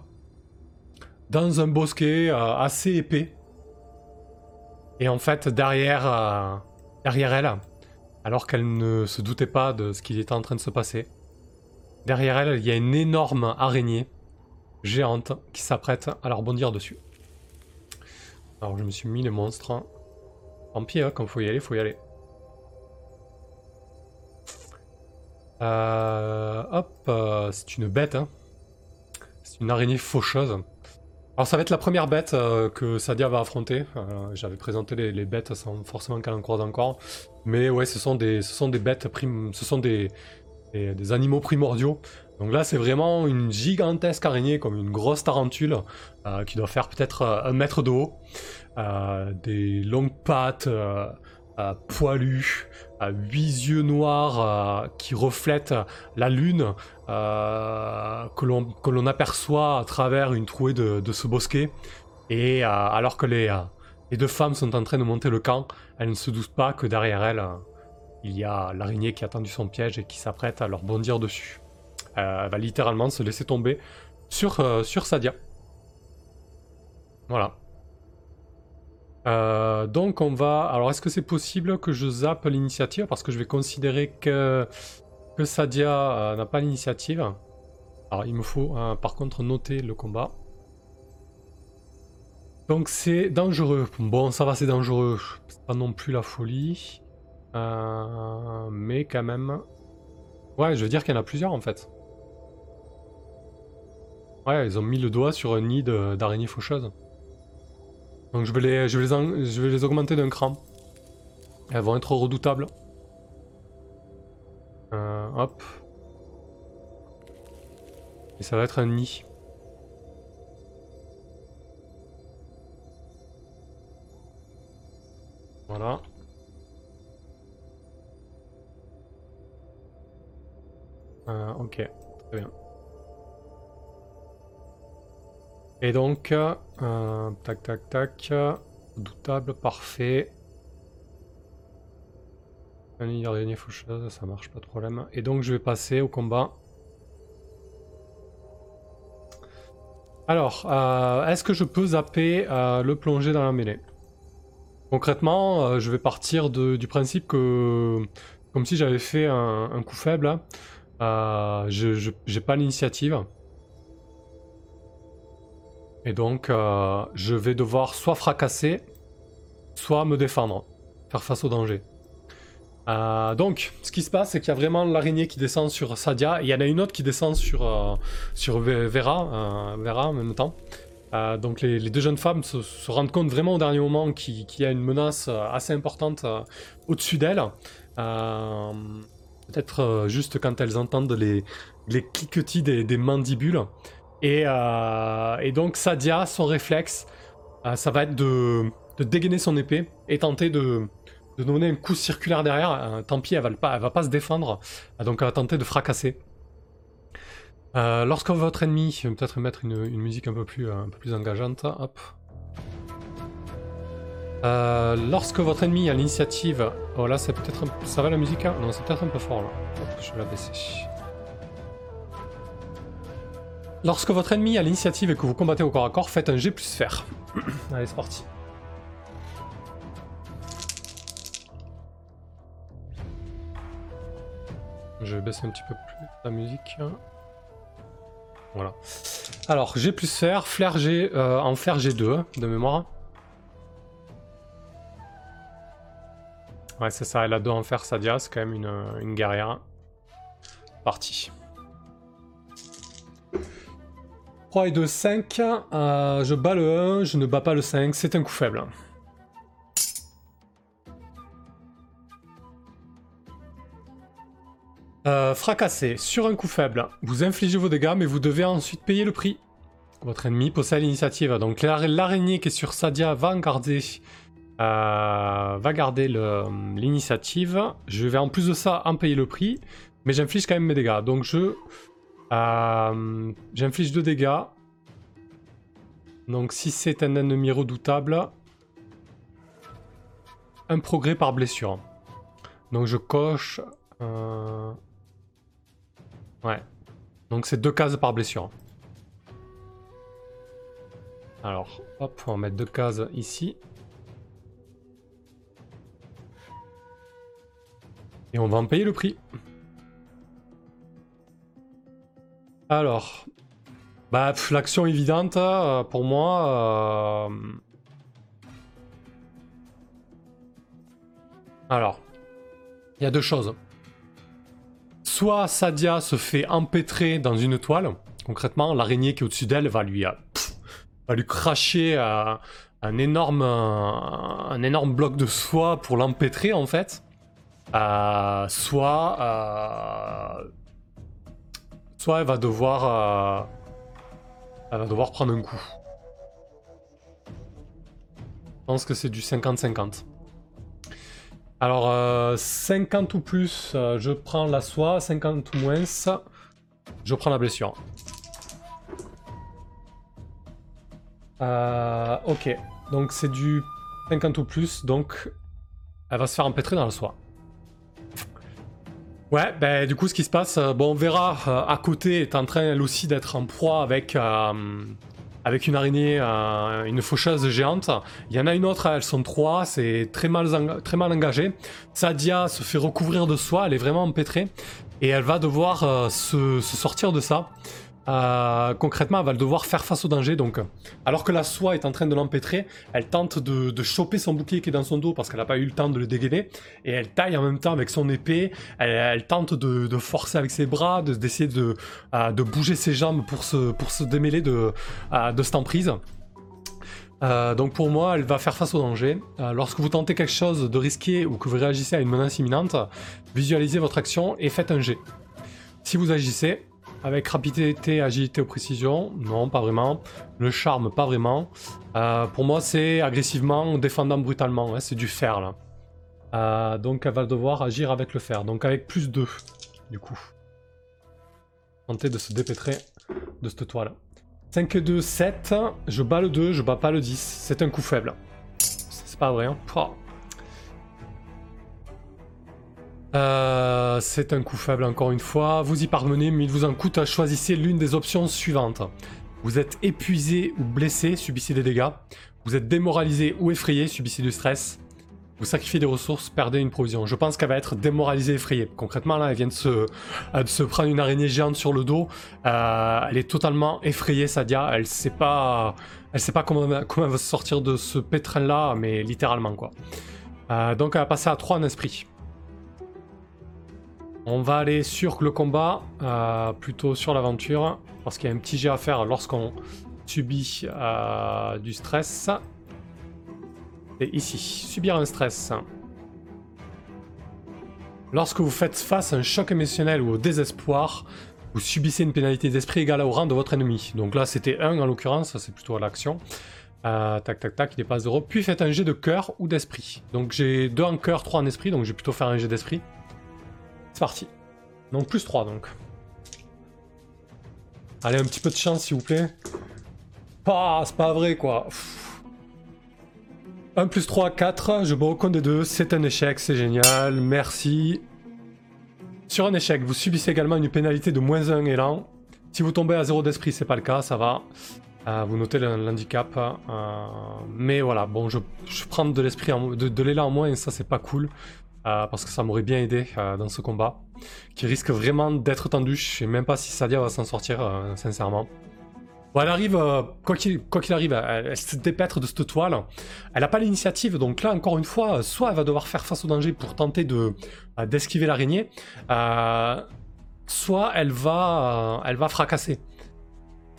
dans un bosquet euh, assez épais. Et en fait, derrière, derrière elle, alors qu'elle ne se doutait pas de ce qui était en train de se passer, Derrière elle, il y a une énorme araignée géante qui s'apprête à la rebondir dessus. Alors je me suis mis les monstres. Tant pis, hein, quand faut y aller, faut y aller. Euh, hop, euh, c'est une bête. Hein. C'est une araignée faucheuse. Alors ça va être la première bête euh, que Sadia va affronter. J'avais présenté les, bêtes sans forcément qu'elle en croise encore. Mais ouais, ce sont des, bêtes, primes, ce sont des, animaux primordiaux. Donc là, c'est vraiment une gigantesque araignée, comme une grosse tarentule, euh, qui doit faire peut-être euh, un mètre de haut. Euh, des longues pattes poilues, huit yeux noirs qui reflètent la lune que l'on aperçoit à travers une trouée de, ce bosquet. Et alors que les, les deux femmes sont en train de monter le camp, elles ne se doutent pas que derrière elles il y a l'araignée qui a tendu son piège et qui s'apprête à leur bondir dessus. Euh, elle va littéralement se laisser tomber sur, euh, sur Sadia. Voilà. Euh, donc on va... Alors est-ce que c'est possible que je zappe l'initiative? Parce que je vais considérer que, que Sadia n'a pas l'initiative. Alors il me faut par contre noter le combat. Donc c'est dangereux. Bon ça va c'est dangereux. C'est pas non plus la folie. Euh, mais quand même... Ouais, je veux dire qu'il y en a plusieurs en fait. Ouais, ils ont mis le doigt sur un nid d'araignées faucheuses. Donc je vais les, je vais les, je vais les augmenter d'un cran. Elles vont être redoutables. Euh, hop. Et ça va être un nid. Voilà. Euh, ok, très bien. Et donc, euh, tac tac tac, doutable, parfait. Dernier faucheuse, ça marche pas de problème. Et donc je vais passer au combat. Alors, euh, est-ce que je peux zapper le plonger dans la mêlée? Concrètement, je vais partir du principe que, comme si j'avais fait un, un coup faible, euh, je n'ai pas l'initiative. Et donc, euh, je vais devoir soit fracasser, soit me défendre, faire face au danger. Euh, donc, ce qui se passe, c'est qu'il y a vraiment l'araignée qui descend sur Sadia, et il y en a une autre qui descend sur, sur Vera, Vera en même temps. donc les, deux jeunes femmes se, rendent compte vraiment au dernier moment qu'il y a une menace assez importante au-dessus d'elles peut-être euh, juste quand elles entendent les, les cliquetis des, mandibules. Euh, et, donc Sadia, son réflexe, euh, ça va être de, dégainer son épée et tenter de, donner un coup circulaire derrière. tant pis, elle va, pas, va pas se défendre, donc elle va tenter de fracasser. lorsque votre ennemi, peut-être mettre une, musique un peu plus, un engageante, hop, euh, lorsque votre ennemi a l'initiative... Oh c'est peut-être... Ça va la musique hein? Non, c'est peut-être un peu fort là. je vais la baisser. Lorsque votre ennemi a l'initiative et que vous combattez au corps à corps, faites un G plus fer. [clears throat] Allez, c'est parti. Je vais baisser un petit peu plus la musique. Voilà. Alors, G plus fer, flair G, euh, en fer G2 de mémoire. Ouais, c'est ça, elle a 2 en fer Sadia, c'est quand même une, une guerrière. Parti. 3 et 2, 5. Euh, je bats le 1, je ne bats pas le 5, c'est un coup faible. Euh, fracassé, sur un coup faible, vous infligez vos dégâts, mais vous devez ensuite payer le prix. Votre ennemi possède l'initiative. Donc l'araignée qui est sur Sadia va garder, euh, garder l'initiative. Je vais en plus de ça en payer le prix, mais j'inflige quand même mes dégâts. Donc je euh, j'inflige 2 dégâts. Donc si c'est un ennemi redoutable, un progrès par blessure. Donc je coche... Euh, Ouais. Donc c'est deux cases par blessure. Alors, hop, on va mettre deux cases ici. Et on va en payer le prix. Alors, bah, l'action évidente euh, pour moi. Euh, alors, il y a deux choses soit Sadia se fait empêtrer dans une toile, concrètement, l'araignée qui est au-dessus d'elle va lui, euh, va lui cracher un, énorme, bloc de soie pour l'empêtrer en fait. Soit, soit elle va devoir, elle va devoir prendre un coup. Je pense que c'est du 50-50. Alors, 50 euh, ou plus, euh, je prends la soie. 50 ou moins, je prends la blessure. Euh, ok, donc c'est du 50 ou plus, donc elle va se faire empêtrer dans la soie. Ouais, ben du coup ce qui se passe, bon on verra, à côté est en train elle aussi d'être en proie avec avec une araignée, euh, une faucheuse géante. Il y en a une autre, elles sont trois, c'est très mal, très mal engagé. Sadia se fait recouvrir de soie, elle est vraiment empêtrée, et elle va devoir euh, se, sortir de ça. Euh, concrètement, elle va devoir faire face au danger. Donc, alors que la soie est en train de l'empêtrer, elle tente de, choper son bouclier qui est dans son dos parce qu'elle n'a pas eu le temps de le dégainer. Et elle taille en même temps avec son épée. Elle, tente de, forcer avec ses bras, d'essayer de, euh, de, bouger ses jambes pour se, pour se démêler de, euh, de cette emprise. donc pour moi, elle va faire face au danger. lorsque vous tentez quelque chose de risqué ou que vous réagissez à une menace imminente, visualisez votre action et faites un jet. Si vous agissez, avec rapidité, agilité ou précision Non, pas vraiment. Le charme, pas vraiment. Euh, pour moi, c'est agressivement, défendant brutalement. Hein, c'est du fer, là. Euh, donc, elle va devoir agir avec le fer. Donc, avec plus 2, du coup. Tenter de se dépêtrer de cette toile. 5 et 2, 7. Je bats le 2, je bats pas le 10. C'est un coup faible. C'est pas vrai, hein. Euh, c'est un coup faible encore une fois. Vous y parvenez, mais il vous en coûte à choisir l'une des options suivantes. Vous êtes épuisé ou blessé, subissez des dégâts. Vous êtes démoralisé ou effrayé, subissez du stress. Vous sacrifiez des ressources, perdez une provision. Je pense qu'elle va être démoralisée, effrayée. Concrètement, là, elle vient de se, se prendre une araignée géante sur le dos. Euh, elle est totalement effrayée, Sadia. Elle sait pas, elle sait pas comment, comment elle va se sortir de ce pétrin-là, mais littéralement, quoi. Euh, donc, elle va passer à 3 en esprit. On va aller sur le combat, euh, plutôt sur l'aventure, parce qu'il y a un petit jet à faire lorsqu'on subit euh, du stress. Et ici, subir un stress. Lorsque vous faites face à un choc émotionnel ou au désespoir, vous subissez une pénalité d'esprit égale au rang de votre ennemi. Donc là, c'était 1 en l'occurrence, c'est plutôt à l'action. Euh, tac, tac, tac, il dépasse 0. Puis faites un jet de cœur ou d'esprit. Donc j'ai 2 en cœur, 3 en esprit, donc je vais plutôt faire un jet d'esprit. C'est parti. Donc plus 3 donc. Allez, un petit peu de chance s'il vous plaît. Ah, c'est pas vrai quoi. 1 plus 3, 4. Je me recompte des deux. C'est un échec, c'est génial. Merci. Sur un échec, vous subissez également une pénalité de moins 1 élan. Si vous tombez à 0 d'esprit, c'est pas le cas, ça va. Euh, vous notez l'handicap. Euh, mais voilà, bon, je, prends de l'esprit, de, de l'élan en moins et ça, c'est pas cool. Parce que ça m'aurait bien aidé dans ce combat, qui risque vraiment d'être tendu. Je sais même pas si Sadia va s'en sortir, sincèrement. Bon, elle arrive, quoi qu'il arrive, elle, se dépêtre de cette toile. Elle n'a pas l'initiative, donc là, encore une fois, soit elle va devoir faire face au danger pour tenter de d'esquiver l'araignée, soit elle va, elle va fracasser.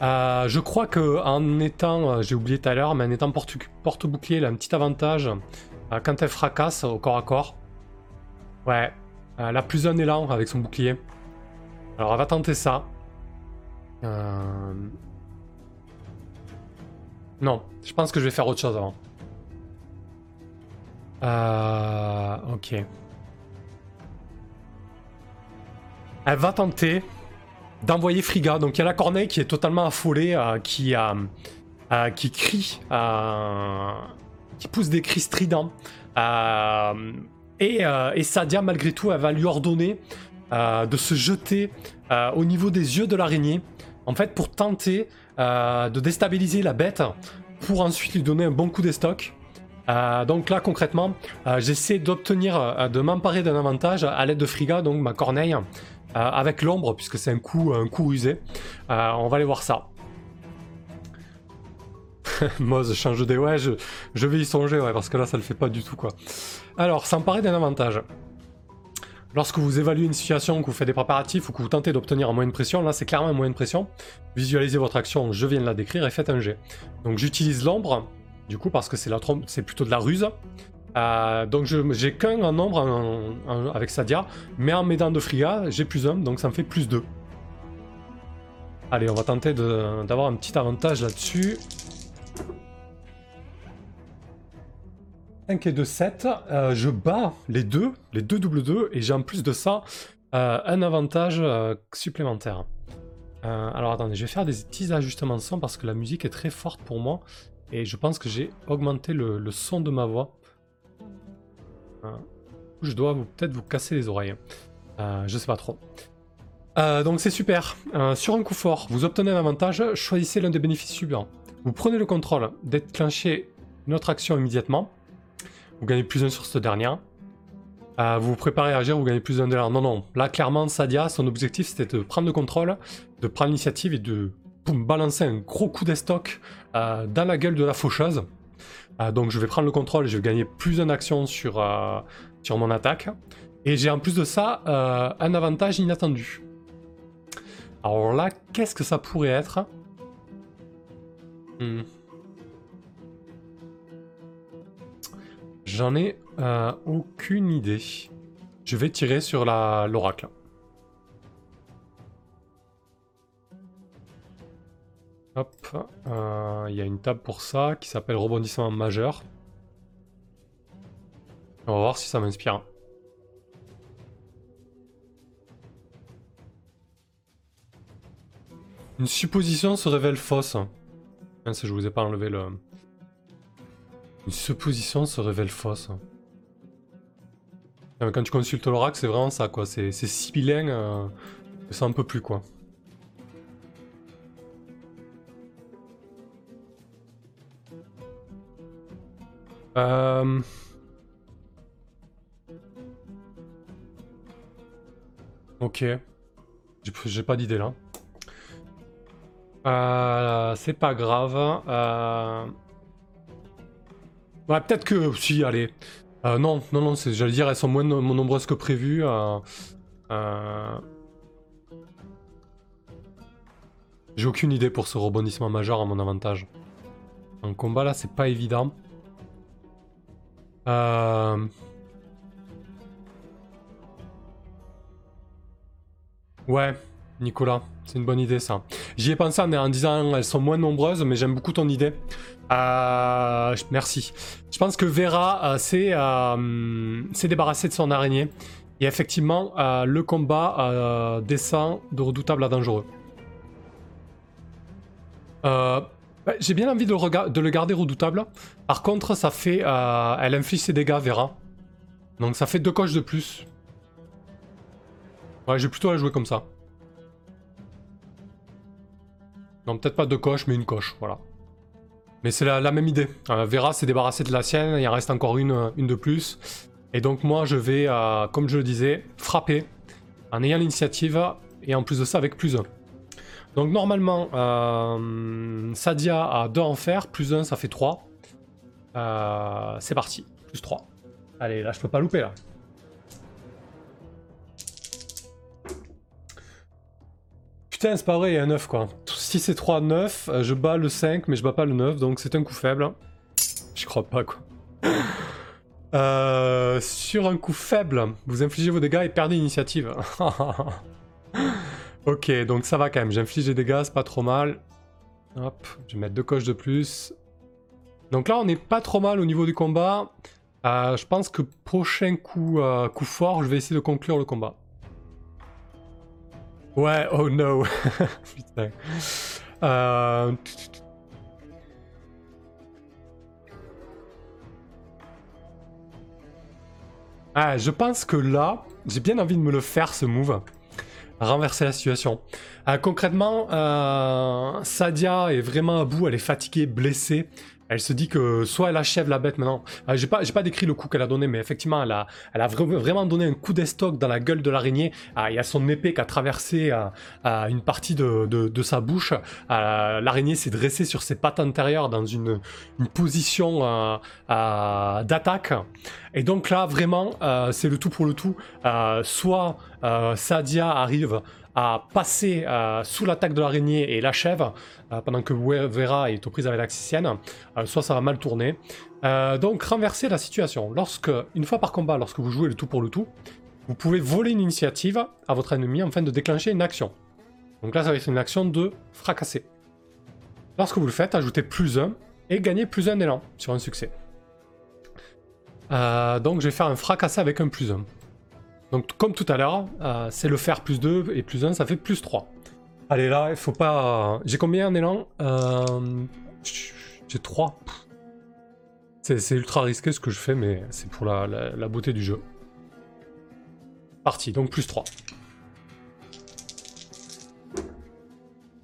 Euh, je crois que en étant, euh, j'ai oublié tout à l'heure, mais en étant porte-bouclier, elle a un petit avantage euh, quand elle fracasse au corps à corps. Ouais, elle a plus un élan avec son bouclier. Alors elle va tenter ça. Non, je pense que je vais faire autre chose avant. ok. Elle va tenter d'envoyer Friga. Donc il y a la Corneille qui est totalement affolée, euh, qui, euh, euh, qui crie, qui pousse des cris stridents. Et, et, Sadia, malgré tout, elle va lui ordonner de se jeter au niveau des yeux de l'araignée, en fait pour tenter de déstabiliser la bête, pour ensuite lui donner un bon coup d'estoc. donc là concrètement, j'essaie d'obtenir, de m'emparer d'un avantage à l'aide de Friga, donc ma corneille, euh, avec l'ombre, puisque c'est un coup, un coup usé. Euh, on va aller voir ça. [laughs] Moz change des... Ouais, je, vais y songer, ouais, parce que là, ça le fait pas du tout, quoi. Alors, paraît d'un avantage. Lorsque vous évaluez une situation, que vous faites des préparatifs ou que vous tentez d'obtenir un moyen de pression, là c'est clairement un moyen de pression. Visualisez votre action, je viens de la décrire et faites un jet. Donc j'utilise l'ombre, du coup parce que c'est c'est plutôt de la ruse. Euh, donc j'ai qu'un en nombre avec Sadia, mais en m'aidant de Friga, j'ai plus un, donc ça me fait plus 2. Allez, on va tenter d'avoir un petit avantage là-dessus. 5 et 2, 7. Euh, je bats les deux, les deux double 2, et j'ai en plus de ça euh, un avantage supplémentaire. alors attendez, je vais faire des petits ajustements de son parce que la musique est très forte pour moi, et je pense que j'ai augmenté le son de ma voix. Je dois peut-être vous casser les oreilles. Euh, je sais pas trop. Euh, donc c'est super. Euh, sur un coup fort, vous obtenez un avantage, choisissez l'un des bénéfices suivants. Vous prenez le contrôle déclencher une autre action immédiatement. Vous gagnez plus un sur cette dernière. vous vous préparez à agir, vous gagnez plus un de Non, non. Là, clairement, Sadia, son objectif, c'était de prendre le contrôle, de prendre l'initiative et de balancer un gros coup d'estoc dans la gueule de la faucheuse. Euh, donc je vais prendre le contrôle, je vais gagner plus d'une action sur, euh, sur mon attaque. Et j'ai en plus de ça euh, un avantage inattendu. Alors là, qu'est-ce que ça pourrait être? Hmm. J'en ai aucune idée. Je vais tirer sur l'oracle. Hop, euh, il y a une table pour ça qui s'appelle rebondissement majeur. On va voir si ça m'inspire. Une supposition se révèle fausse. si je vous ai pas enlevé le... Une supposition se révèle fausse. Quand tu consultes l'oracle, c'est vraiment ça, quoi. C'est si bilingue euh, ça en peut plus, quoi. Euh... Ok. J'ai pas d'idée là. Euh, c'est pas grave. Euh... Ouais, peut-être que... Si, allez. Euh, non, non, non, j'allais dire, elles sont moins nombreuses que prévu. Euh... euh. J'ai aucune idée pour ce rebondissement majeur à mon avantage. En combat là, c'est pas évident. Euh... Ouais, Nicolas, c'est une bonne idée ça. J'y ai pensé en, disant elles sont moins nombreuses, mais j'aime beaucoup ton idée. Euh... Merci. Je pense que Vera euh, euh, s'est débarrassée de son araignée. Et effectivement, euh, le combat descend de redoutable à dangereux. Bah, j'ai bien envie de le, garder redoutable. Par contre, ça fait... Elle inflige ses dégâts, Vera. Donc ça fait deux coches de plus. Ouais, j'ai plutôt la jouer comme ça. Non, peut-être pas deux coches, mais une coche, voilà. Mais c'est la, même idée. Euh, Vera s'est débarrassée de la sienne, il en reste encore une, une de plus. Et donc moi je vais, euh, comme je le disais, frapper en ayant l'initiative et en plus de ça avec plus 1. Donc normalement, euh, Sadia a 2 en fer, plus 1 ça fait 3. Euh, c'est parti, plus 3. Allez, là je peux pas louper là. C'est pas vrai, il y a un 9 quoi. Si c'est 3, 9, je bats le 5, mais je bats pas le 9, donc c'est un coup faible. Je crois pas quoi. [laughs] Euh, sur un coup faible, vous infligez vos dégâts et perdez l'initiative. [laughs] ok, donc ça va quand même. J'inflige des dégâts, c'est pas trop mal. Hop, je vais mettre deux coches de plus. Donc là, on n'est pas trop mal au niveau du combat. Euh, je pense que prochain coup, euh, coup fort, je vais essayer de conclure le combat. Ouais, oh no. [laughs] Putain. Euh... Ah, je pense que là, j'ai bien envie de me le faire ce move. Renverser la situation. Euh, concrètement, euh, Sadia est vraiment à bout, elle est fatiguée, blessée. Elle se dit que soit elle achève la bête maintenant. Euh, j'ai pas, décrit le coup qu'elle a donné, mais effectivement, elle a, vraiment donné un coup d'estoc dans la gueule de l'araignée. il y a son épée qui a traversé une partie de, sa bouche. l'araignée s'est dressée sur ses pattes antérieures dans une, une position d'attaque. Et donc là, vraiment, euh, c'est le tout pour le tout. Euh, soit euh, Sadia arrive à passer sous l'attaque de l'araignée et l'achève, pendant que Vera est aux prises avec l'axicienne, soit ça va mal tourner. donc renverser la situation. Lorsque, une fois par combat, lorsque vous jouez le tout pour le tout, vous pouvez voler une initiative à votre ennemi afin de déclencher une action. Donc là, ça va être une action de fracasser. Lorsque vous le faites, ajoutez plus 1 et gagnez plus 1 d'élan sur un succès. Euh, donc je vais faire un fracassé avec un plus 1. Donc comme tout à l'heure, euh, c'est le faire plus 2 et plus 1, ça fait plus 3. Allez là, il faut pas... J'ai combien en élan? Euh, J'ai 3. C'est ultra risqué ce que je fais, mais c'est pour la, la, beauté du jeu. Parti, donc plus 3.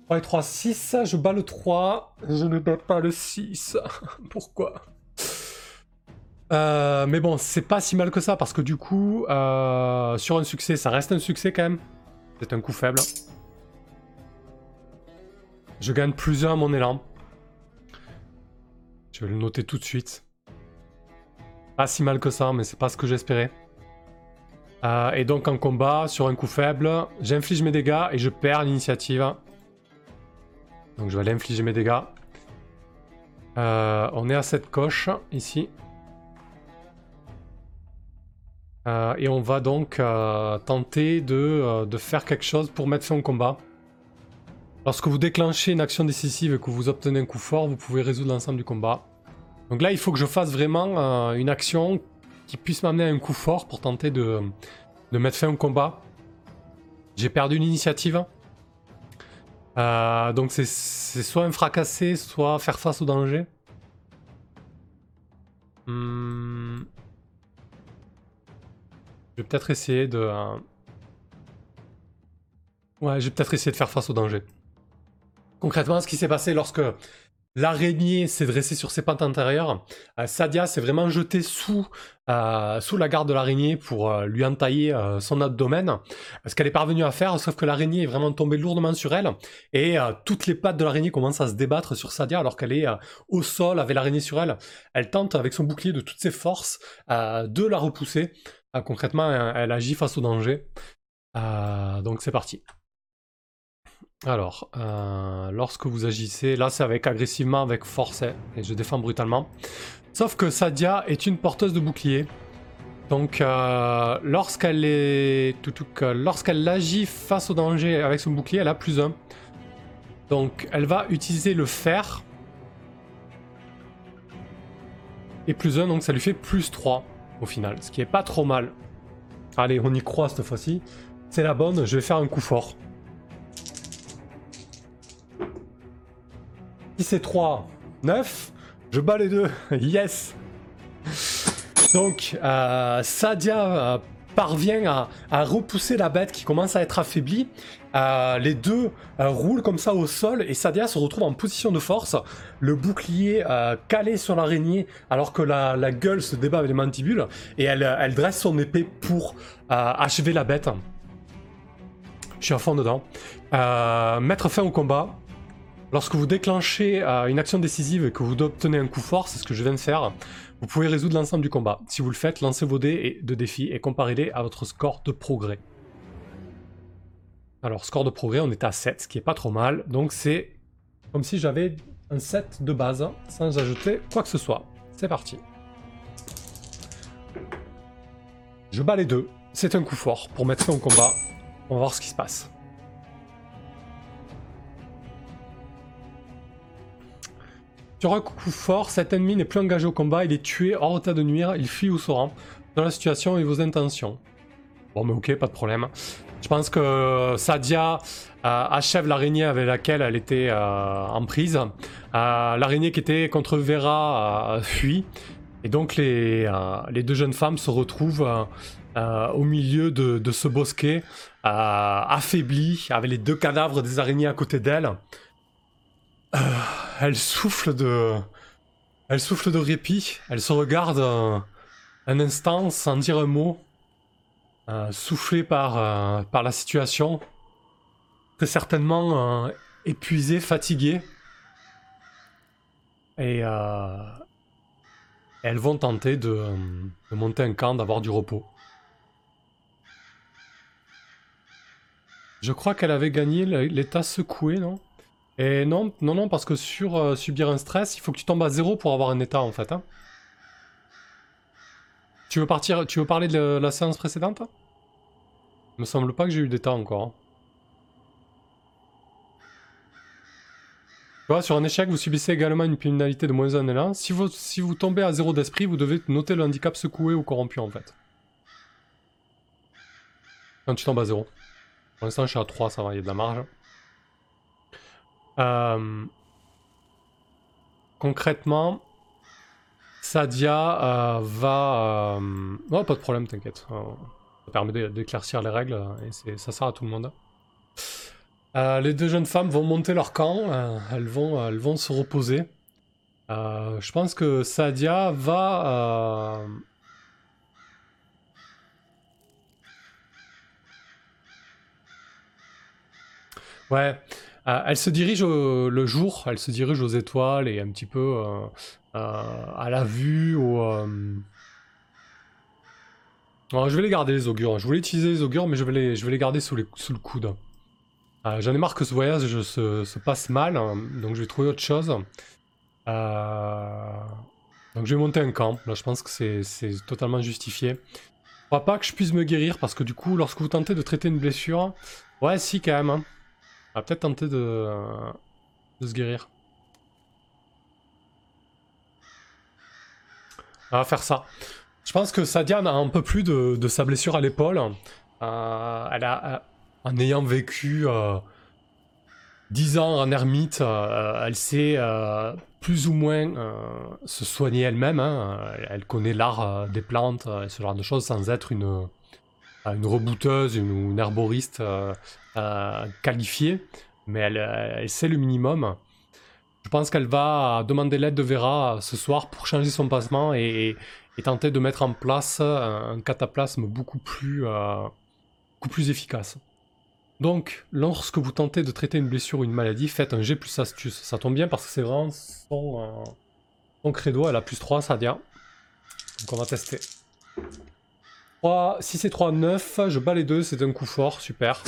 3 et 3, 6. Je bats le 3. Je ne bats pas le 6. [laughs] Pourquoi? Euh, mais bon, c'est pas si mal que ça parce que du coup, euh, sur un succès, ça reste un succès quand même. C'est un coup faible. Je gagne plus un à mon élan. Je vais le noter tout de suite. Pas si mal que ça, mais c'est pas ce que j'espérais. Euh, et donc en combat, sur un coup faible, j'inflige mes dégâts et je perds l'initiative. Donc je vais aller infliger mes dégâts. on est à cette coche ici. Euh, et on va donc euh, tenter euh, de, faire quelque chose pour mettre fin au combat. Lorsque vous déclenchez une action décisive et que vous obtenez un coup fort, vous pouvez résoudre l'ensemble du combat. Donc là, il faut que je fasse vraiment une action qui puisse m'amener à un coup fort pour tenter de, mettre fin au combat. J'ai perdu l'initiative. donc c'est soit un fracassé, soit faire face au danger. Hmm. Je vais peut-être essayer de... Euh, vais peut-être essayer de faire face au danger. Concrètement, ce qui s'est passé lorsque l'araignée s'est dressée sur ses pattes antérieures, euh, Sadia s'est vraiment jetée sous, euh, sous la garde de l'araignée pour lui entailler son abdomen. Ce qu'elle est parvenue à faire, sauf que l'araignée est vraiment tombée lourdement sur elle, et toutes les pattes de l'araignée commencent à se débattre sur Sadia alors qu'elle est au sol avec l'araignée sur elle. Elle tente avec son bouclier de toutes ses forces de la repousser. Ah, concrètement, elle, agit face au danger. Euh, donc c'est parti. Alors, euh, lorsque vous agissez, là c'est avec agressivement, avec force, hein, et je défends brutalement. Sauf que Sadia est une porteuse de bouclier. Donc euh, lorsqu'elle est... lorsqu'elle agit face au danger avec son bouclier, elle a plus 1. Donc elle va utiliser le fer. Et plus 1, donc ça lui fait plus 3 au final, ce qui est pas trop mal. Allez, on y croit cette fois-ci. C'est la bonne, je vais faire un coup fort. Si c'est 3, 9, je bats les deux, [laughs] yes Donc, euh, Sadia euh, parvient à, repousser la bête qui commence à être affaiblie. Euh, les deux euh, roulent comme ça au sol et Sadia se retrouve en position de force, le bouclier calé sur l'araignée alors que la, gueule se débat avec les mandibules et elle, elle dresse son épée pour achever la bête. Je suis à fond dedans. mettre fin au combat. Lorsque vous déclenchez une action décisive et que vous obtenez un coup fort, c'est ce que je viens de faire, vous pouvez résoudre l'ensemble du combat. Si vous le faites, lancez vos dés de défi et comparez-les à votre score de progrès. Alors, score de progrès, on est à 7, ce qui est pas trop mal. Donc c'est comme si j'avais un 7 de base, sans ajouter quoi que ce soit. C'est parti. Je bats les deux. C'est un coup fort pour mettre fin au combat. On va voir ce qui se passe. Sur un coup fort, cet ennemi n'est plus engagé au combat, il est tué hors état de nuire, il fuit ou se rend dans la situation et vos intentions. Bon mais ok, pas de problème. Je pense que Sadia euh, achève l'araignée avec laquelle elle était euh, en prise. Euh, l'araignée qui était contre Vera fuit. Et donc les, les, deux jeunes femmes se retrouvent au milieu de, de ce bosquet, affaiblies, avec les deux cadavres des araignées à côté d'elles. Euh, elle souffle de. Elle souffle de répit. Elle se regarde un, instant sans dire un mot. Euh, soufflée par, euh, par la situation. Très certainement épuisée, fatiguée. Et elles vont tenter de, monter un camp, d'avoir du repos. Je crois qu'elle avait gagné l'état secoué, non? Et non, non, non, parce que sur euh, subir un stress, il faut que tu tombes à zéro pour avoir un état en fait. Hein. Tu veux partir, tu veux parler de la séance précédente? Il me semble pas que j'ai eu d'état encore. Hein. Vois, sur un échec, vous subissez également une pénalité de moins 1 élan. Si vous, si vous tombez à zéro d'esprit, vous devez noter le handicap secoué ou corrompu en fait. Quand tu tombes à zéro. Pour l'instant, je suis à 3, ça va, il y a de la marge. Euh, concrètement, Sadia euh, va... Euh, oh, pas de problème, t'inquiète. Permet d'éclaircir les règles et ça sert à tout le monde. les deux jeunes femmes vont monter leur camp, elles, vont, elles vont se reposer. je pense que Sadia va... Ouais, euh, elle se dirige le jour, elle se dirige aux étoiles et un petit peu euh, euh, à la vue, au... je vais les garder les augures. Je voulais utiliser les augures, mais je vais les, je vais les garder sous, le coude. J'en ai marre que ce voyage se, passe mal, hein, donc je vais trouver autre chose. Donc je vais monter un camp. Là, je pense que c'est totalement justifié. Je crois pas que je puisse me guérir parce que du coup, lorsque vous tentez de traiter une blessure, ouais, si quand même. Hein. On va peut-être tenter de, de se guérir. On va faire ça. Je pense que Sadia a un peu plus de, sa blessure à l'épaule. Euh, euh, en ayant vécu 10 euh, ans en ermite, elle sait plus ou moins se soigner elle-même. Hein. Elle connaît l'art des plantes et ce genre de choses sans être une, une rebouteuse, une, une herboriste euh, qualifiée, mais elle, sait le minimum. Je pense qu'elle va demander l'aide de Vera ce soir pour changer son passement et, tenter de mettre en place un, cataplasme beaucoup plus, euh, plus efficace. Donc, lorsque vous tentez de traiter une blessure ou une maladie, faites un G plus astuce. Ça tombe bien parce que c'est vraiment son, euh, credo. Elle a plus 3, Sadia. Donc on va tester. 3, si c'est 3, 9, je bats les deux, c'est un coup fort, super.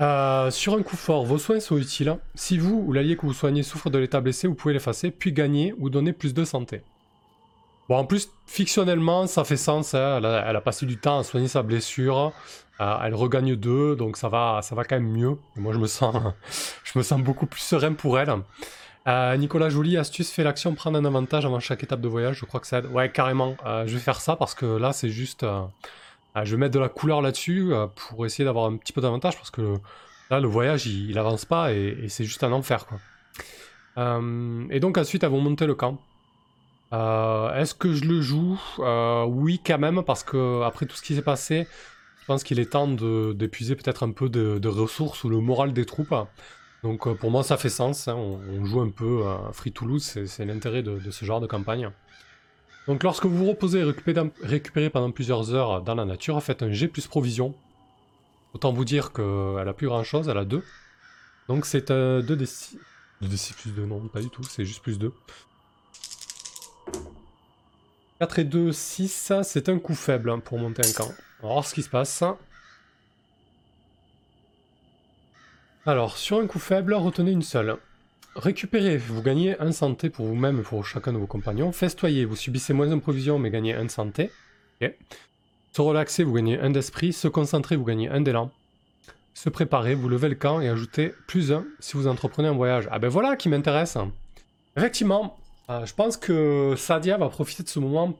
Euh, sur un coup fort, vos soins sont utiles. Si vous ou l'allié que vous soignez souffre de l'état blessé, vous pouvez l'effacer, puis gagner ou donner plus de santé. Bon, en plus, fictionnellement, ça fait sens. Hein. Elle, a, passé du temps à soigner sa blessure. Euh, elle regagne 2, donc ça va, ça va quand même mieux. moi, je me sens, [laughs] je me sens beaucoup plus serein pour elle. Euh, Nicolas Joly, astuce, fait l'action prendre un avantage avant chaque étape de voyage. Je crois que ça aide. Ouais, carrément. je vais faire ça parce que là, c'est juste je vais mettre de la couleur là-dessus euh, pour essayer d'avoir un petit peu d'avantage parce que là, le voyage, il, avance pas et, c'est juste un enfer, quoi. Euh, et donc ensuite, elles vont monter le camp. Euh, est-ce que je le joue? Oui, quand même, parce que après tout ce qui s'est passé, je pense qu'il est temps d'épuiser peut-être un peu de, ressources ou le moral des troupes. Donc pour moi, ça fait sens. Hein. On, joue un peu Free Toulouse, c'est l'intérêt de, ce genre de campagne. Donc lorsque vous vous reposez et récupérez, pendant plusieurs heures dans la nature, faites un G plus provision. Autant vous dire qu'elle a plus grand chose, elle a 2. Donc c'est un 2d6. 2d6 plus 2, non, pas du tout, c'est juste plus 2. 4 et 2, 6, c'est un coup faible hein, pour monter un camp. On va voir ce qui se passe. Alors, sur un coup faible, retenez une seule. Récupérez, vous gagnez un santé pour vous-même et pour chacun de vos compagnons. Festoyez, vous subissez moins de mais gagnez un santé. Se relaxer, vous gagnez un d'esprit. Se concentrer, vous gagnez un d'élan. Se préparer, vous levez le camp et ajoutez plus un si vous entreprenez un voyage. Ah ben voilà qui m'intéresse. Effectivement, euh, je pense que Sadia va profiter de ce moment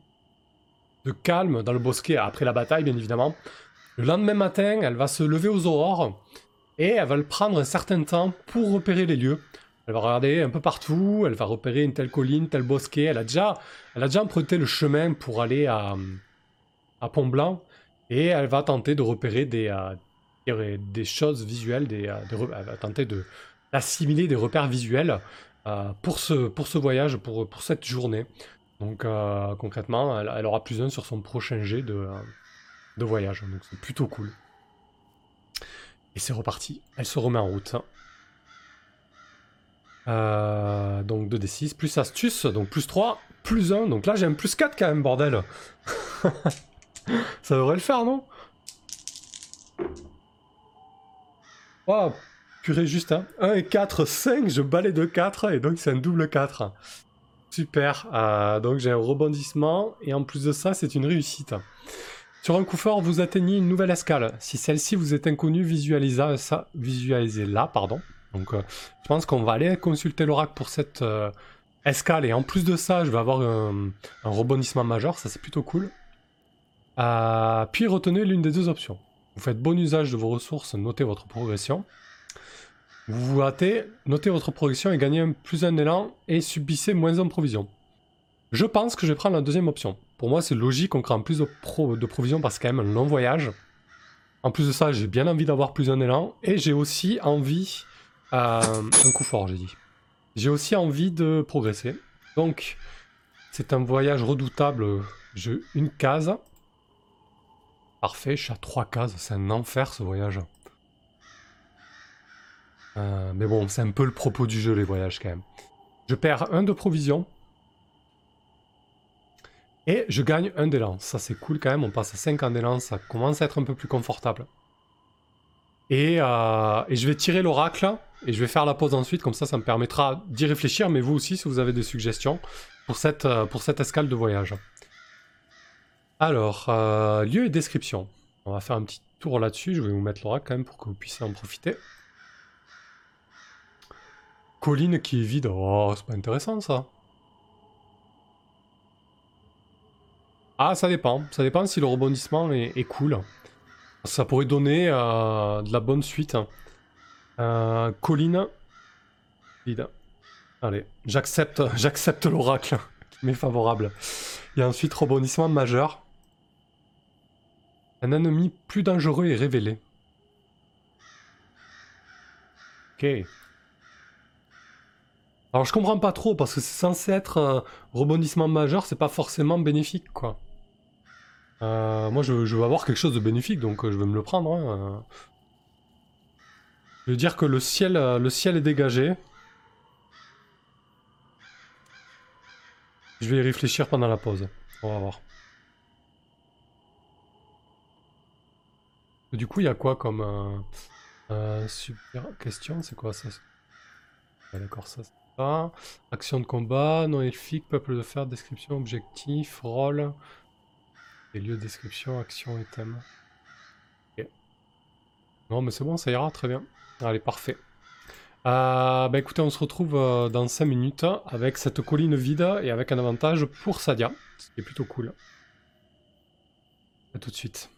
de calme dans le bosquet après la bataille, bien évidemment. Le lendemain matin, elle va se lever aux aurores et elle va le prendre un certain temps pour repérer les lieux. Elle va regarder un peu partout, elle va repérer une telle colline, tel bosquet. Elle a déjà, emprunté le chemin pour aller à, Pont-Blanc et elle va tenter de repérer des, euh, des choses visuelles, des, euh, elle va tenter d'assimiler des repères visuels euh, pour, ce, voyage, pour, pour cette journée. Donc concrètement, elle, aura plus un sur son prochain jet de, de voyage. Donc c'est plutôt cool. Et c'est reparti. Elle se remet en route. Euh, donc 2d6, plus astuce, donc plus 3, plus 1. Donc là j'ai un plus 4 quand même, bordel. [laughs] Ça devrait le faire, non? Oh, purée juste, hein. 1 et 4, 5, je balais de 4, et donc c'est un double 4. Super, euh, donc j'ai un rebondissement, et en plus de ça, c'est une réussite. Sur un coup fort, vous atteignez une nouvelle escale. Si celle-ci vous est inconnue, visualisez-la, visualisez pardon. Donc euh, je pense qu'on va aller consulter l'oracle pour cette euh, escale. Et en plus de ça, je vais avoir un, rebondissement majeur. Ça, c'est plutôt cool. Euh, puis retenez l'une des deux options. Vous faites bon usage de vos ressources, notez votre progression. Vous vous hâtez, notez votre progression et gagnez plus un élan et subissez moins en provision. Je pense que je vais prendre la deuxième option. Pour moi, c'est logique, on crée plus de, pro de provisions parce que c'est quand même un long voyage. En plus de ça, j'ai bien envie d'avoir plus un élan et j'ai aussi envie un coup fort, j'ai dit. J'ai aussi envie de progresser. Donc, c'est un voyage redoutable. J'ai une case. Parfait, je suis à trois cases. C'est un enfer ce voyage. Euh, mais bon, c'est un peu le propos du jeu, les voyages quand même. Je perds un de provision. Et je gagne un d'élan. Ça, c'est cool quand même. On passe à 5 en d'élan. Ça commence à être un peu plus confortable. Et, euh, et je vais tirer l'oracle. Et je vais faire la pause ensuite, comme ça, ça me permettra d'y réfléchir, mais vous aussi, si vous avez des suggestions pour cette, euh, pour cette escale de voyage. Alors, euh, lieu et description. On va faire un petit tour là-dessus. Je vais vous mettre l'oracle quand même pour que vous puissiez en profiter. Colline qui est vide. Oh, c'est pas intéressant ça. Ah, ça dépend. Ça dépend si le rebondissement est, cool. Ça pourrait donner euh, de la bonne suite. Euh, colline. Allez, j'accepte, [laughs] j'accepte l'oracle qui m'est favorable. Et ensuite, rebondissement majeur. Un ennemi plus dangereux est révélé. Ok. Alors je comprends pas trop parce que c'est censé être un rebondissement majeur, c'est pas forcément bénéfique quoi. Euh, moi je, veux avoir quelque chose de bénéfique donc euh, je vais me le prendre. Hein. Je veux dire que le ciel, euh, le ciel est dégagé. Je vais y réfléchir pendant la pause. On va voir. Du coup, il y a quoi comme euh, super question? C'est quoi ça? D'accord, ça ça. Action de combat, non elfique, peuple de fer, description, objectif, rôle. Les lieux, description, action et thème. Non, mais c'est bon, ça ira, très bien. Allez, parfait. Euh, bah écoutez, on se retrouve euh, dans 5 minutes avec cette colline vide et avec un avantage pour Sadia, ce qui est plutôt cool. A tout de suite.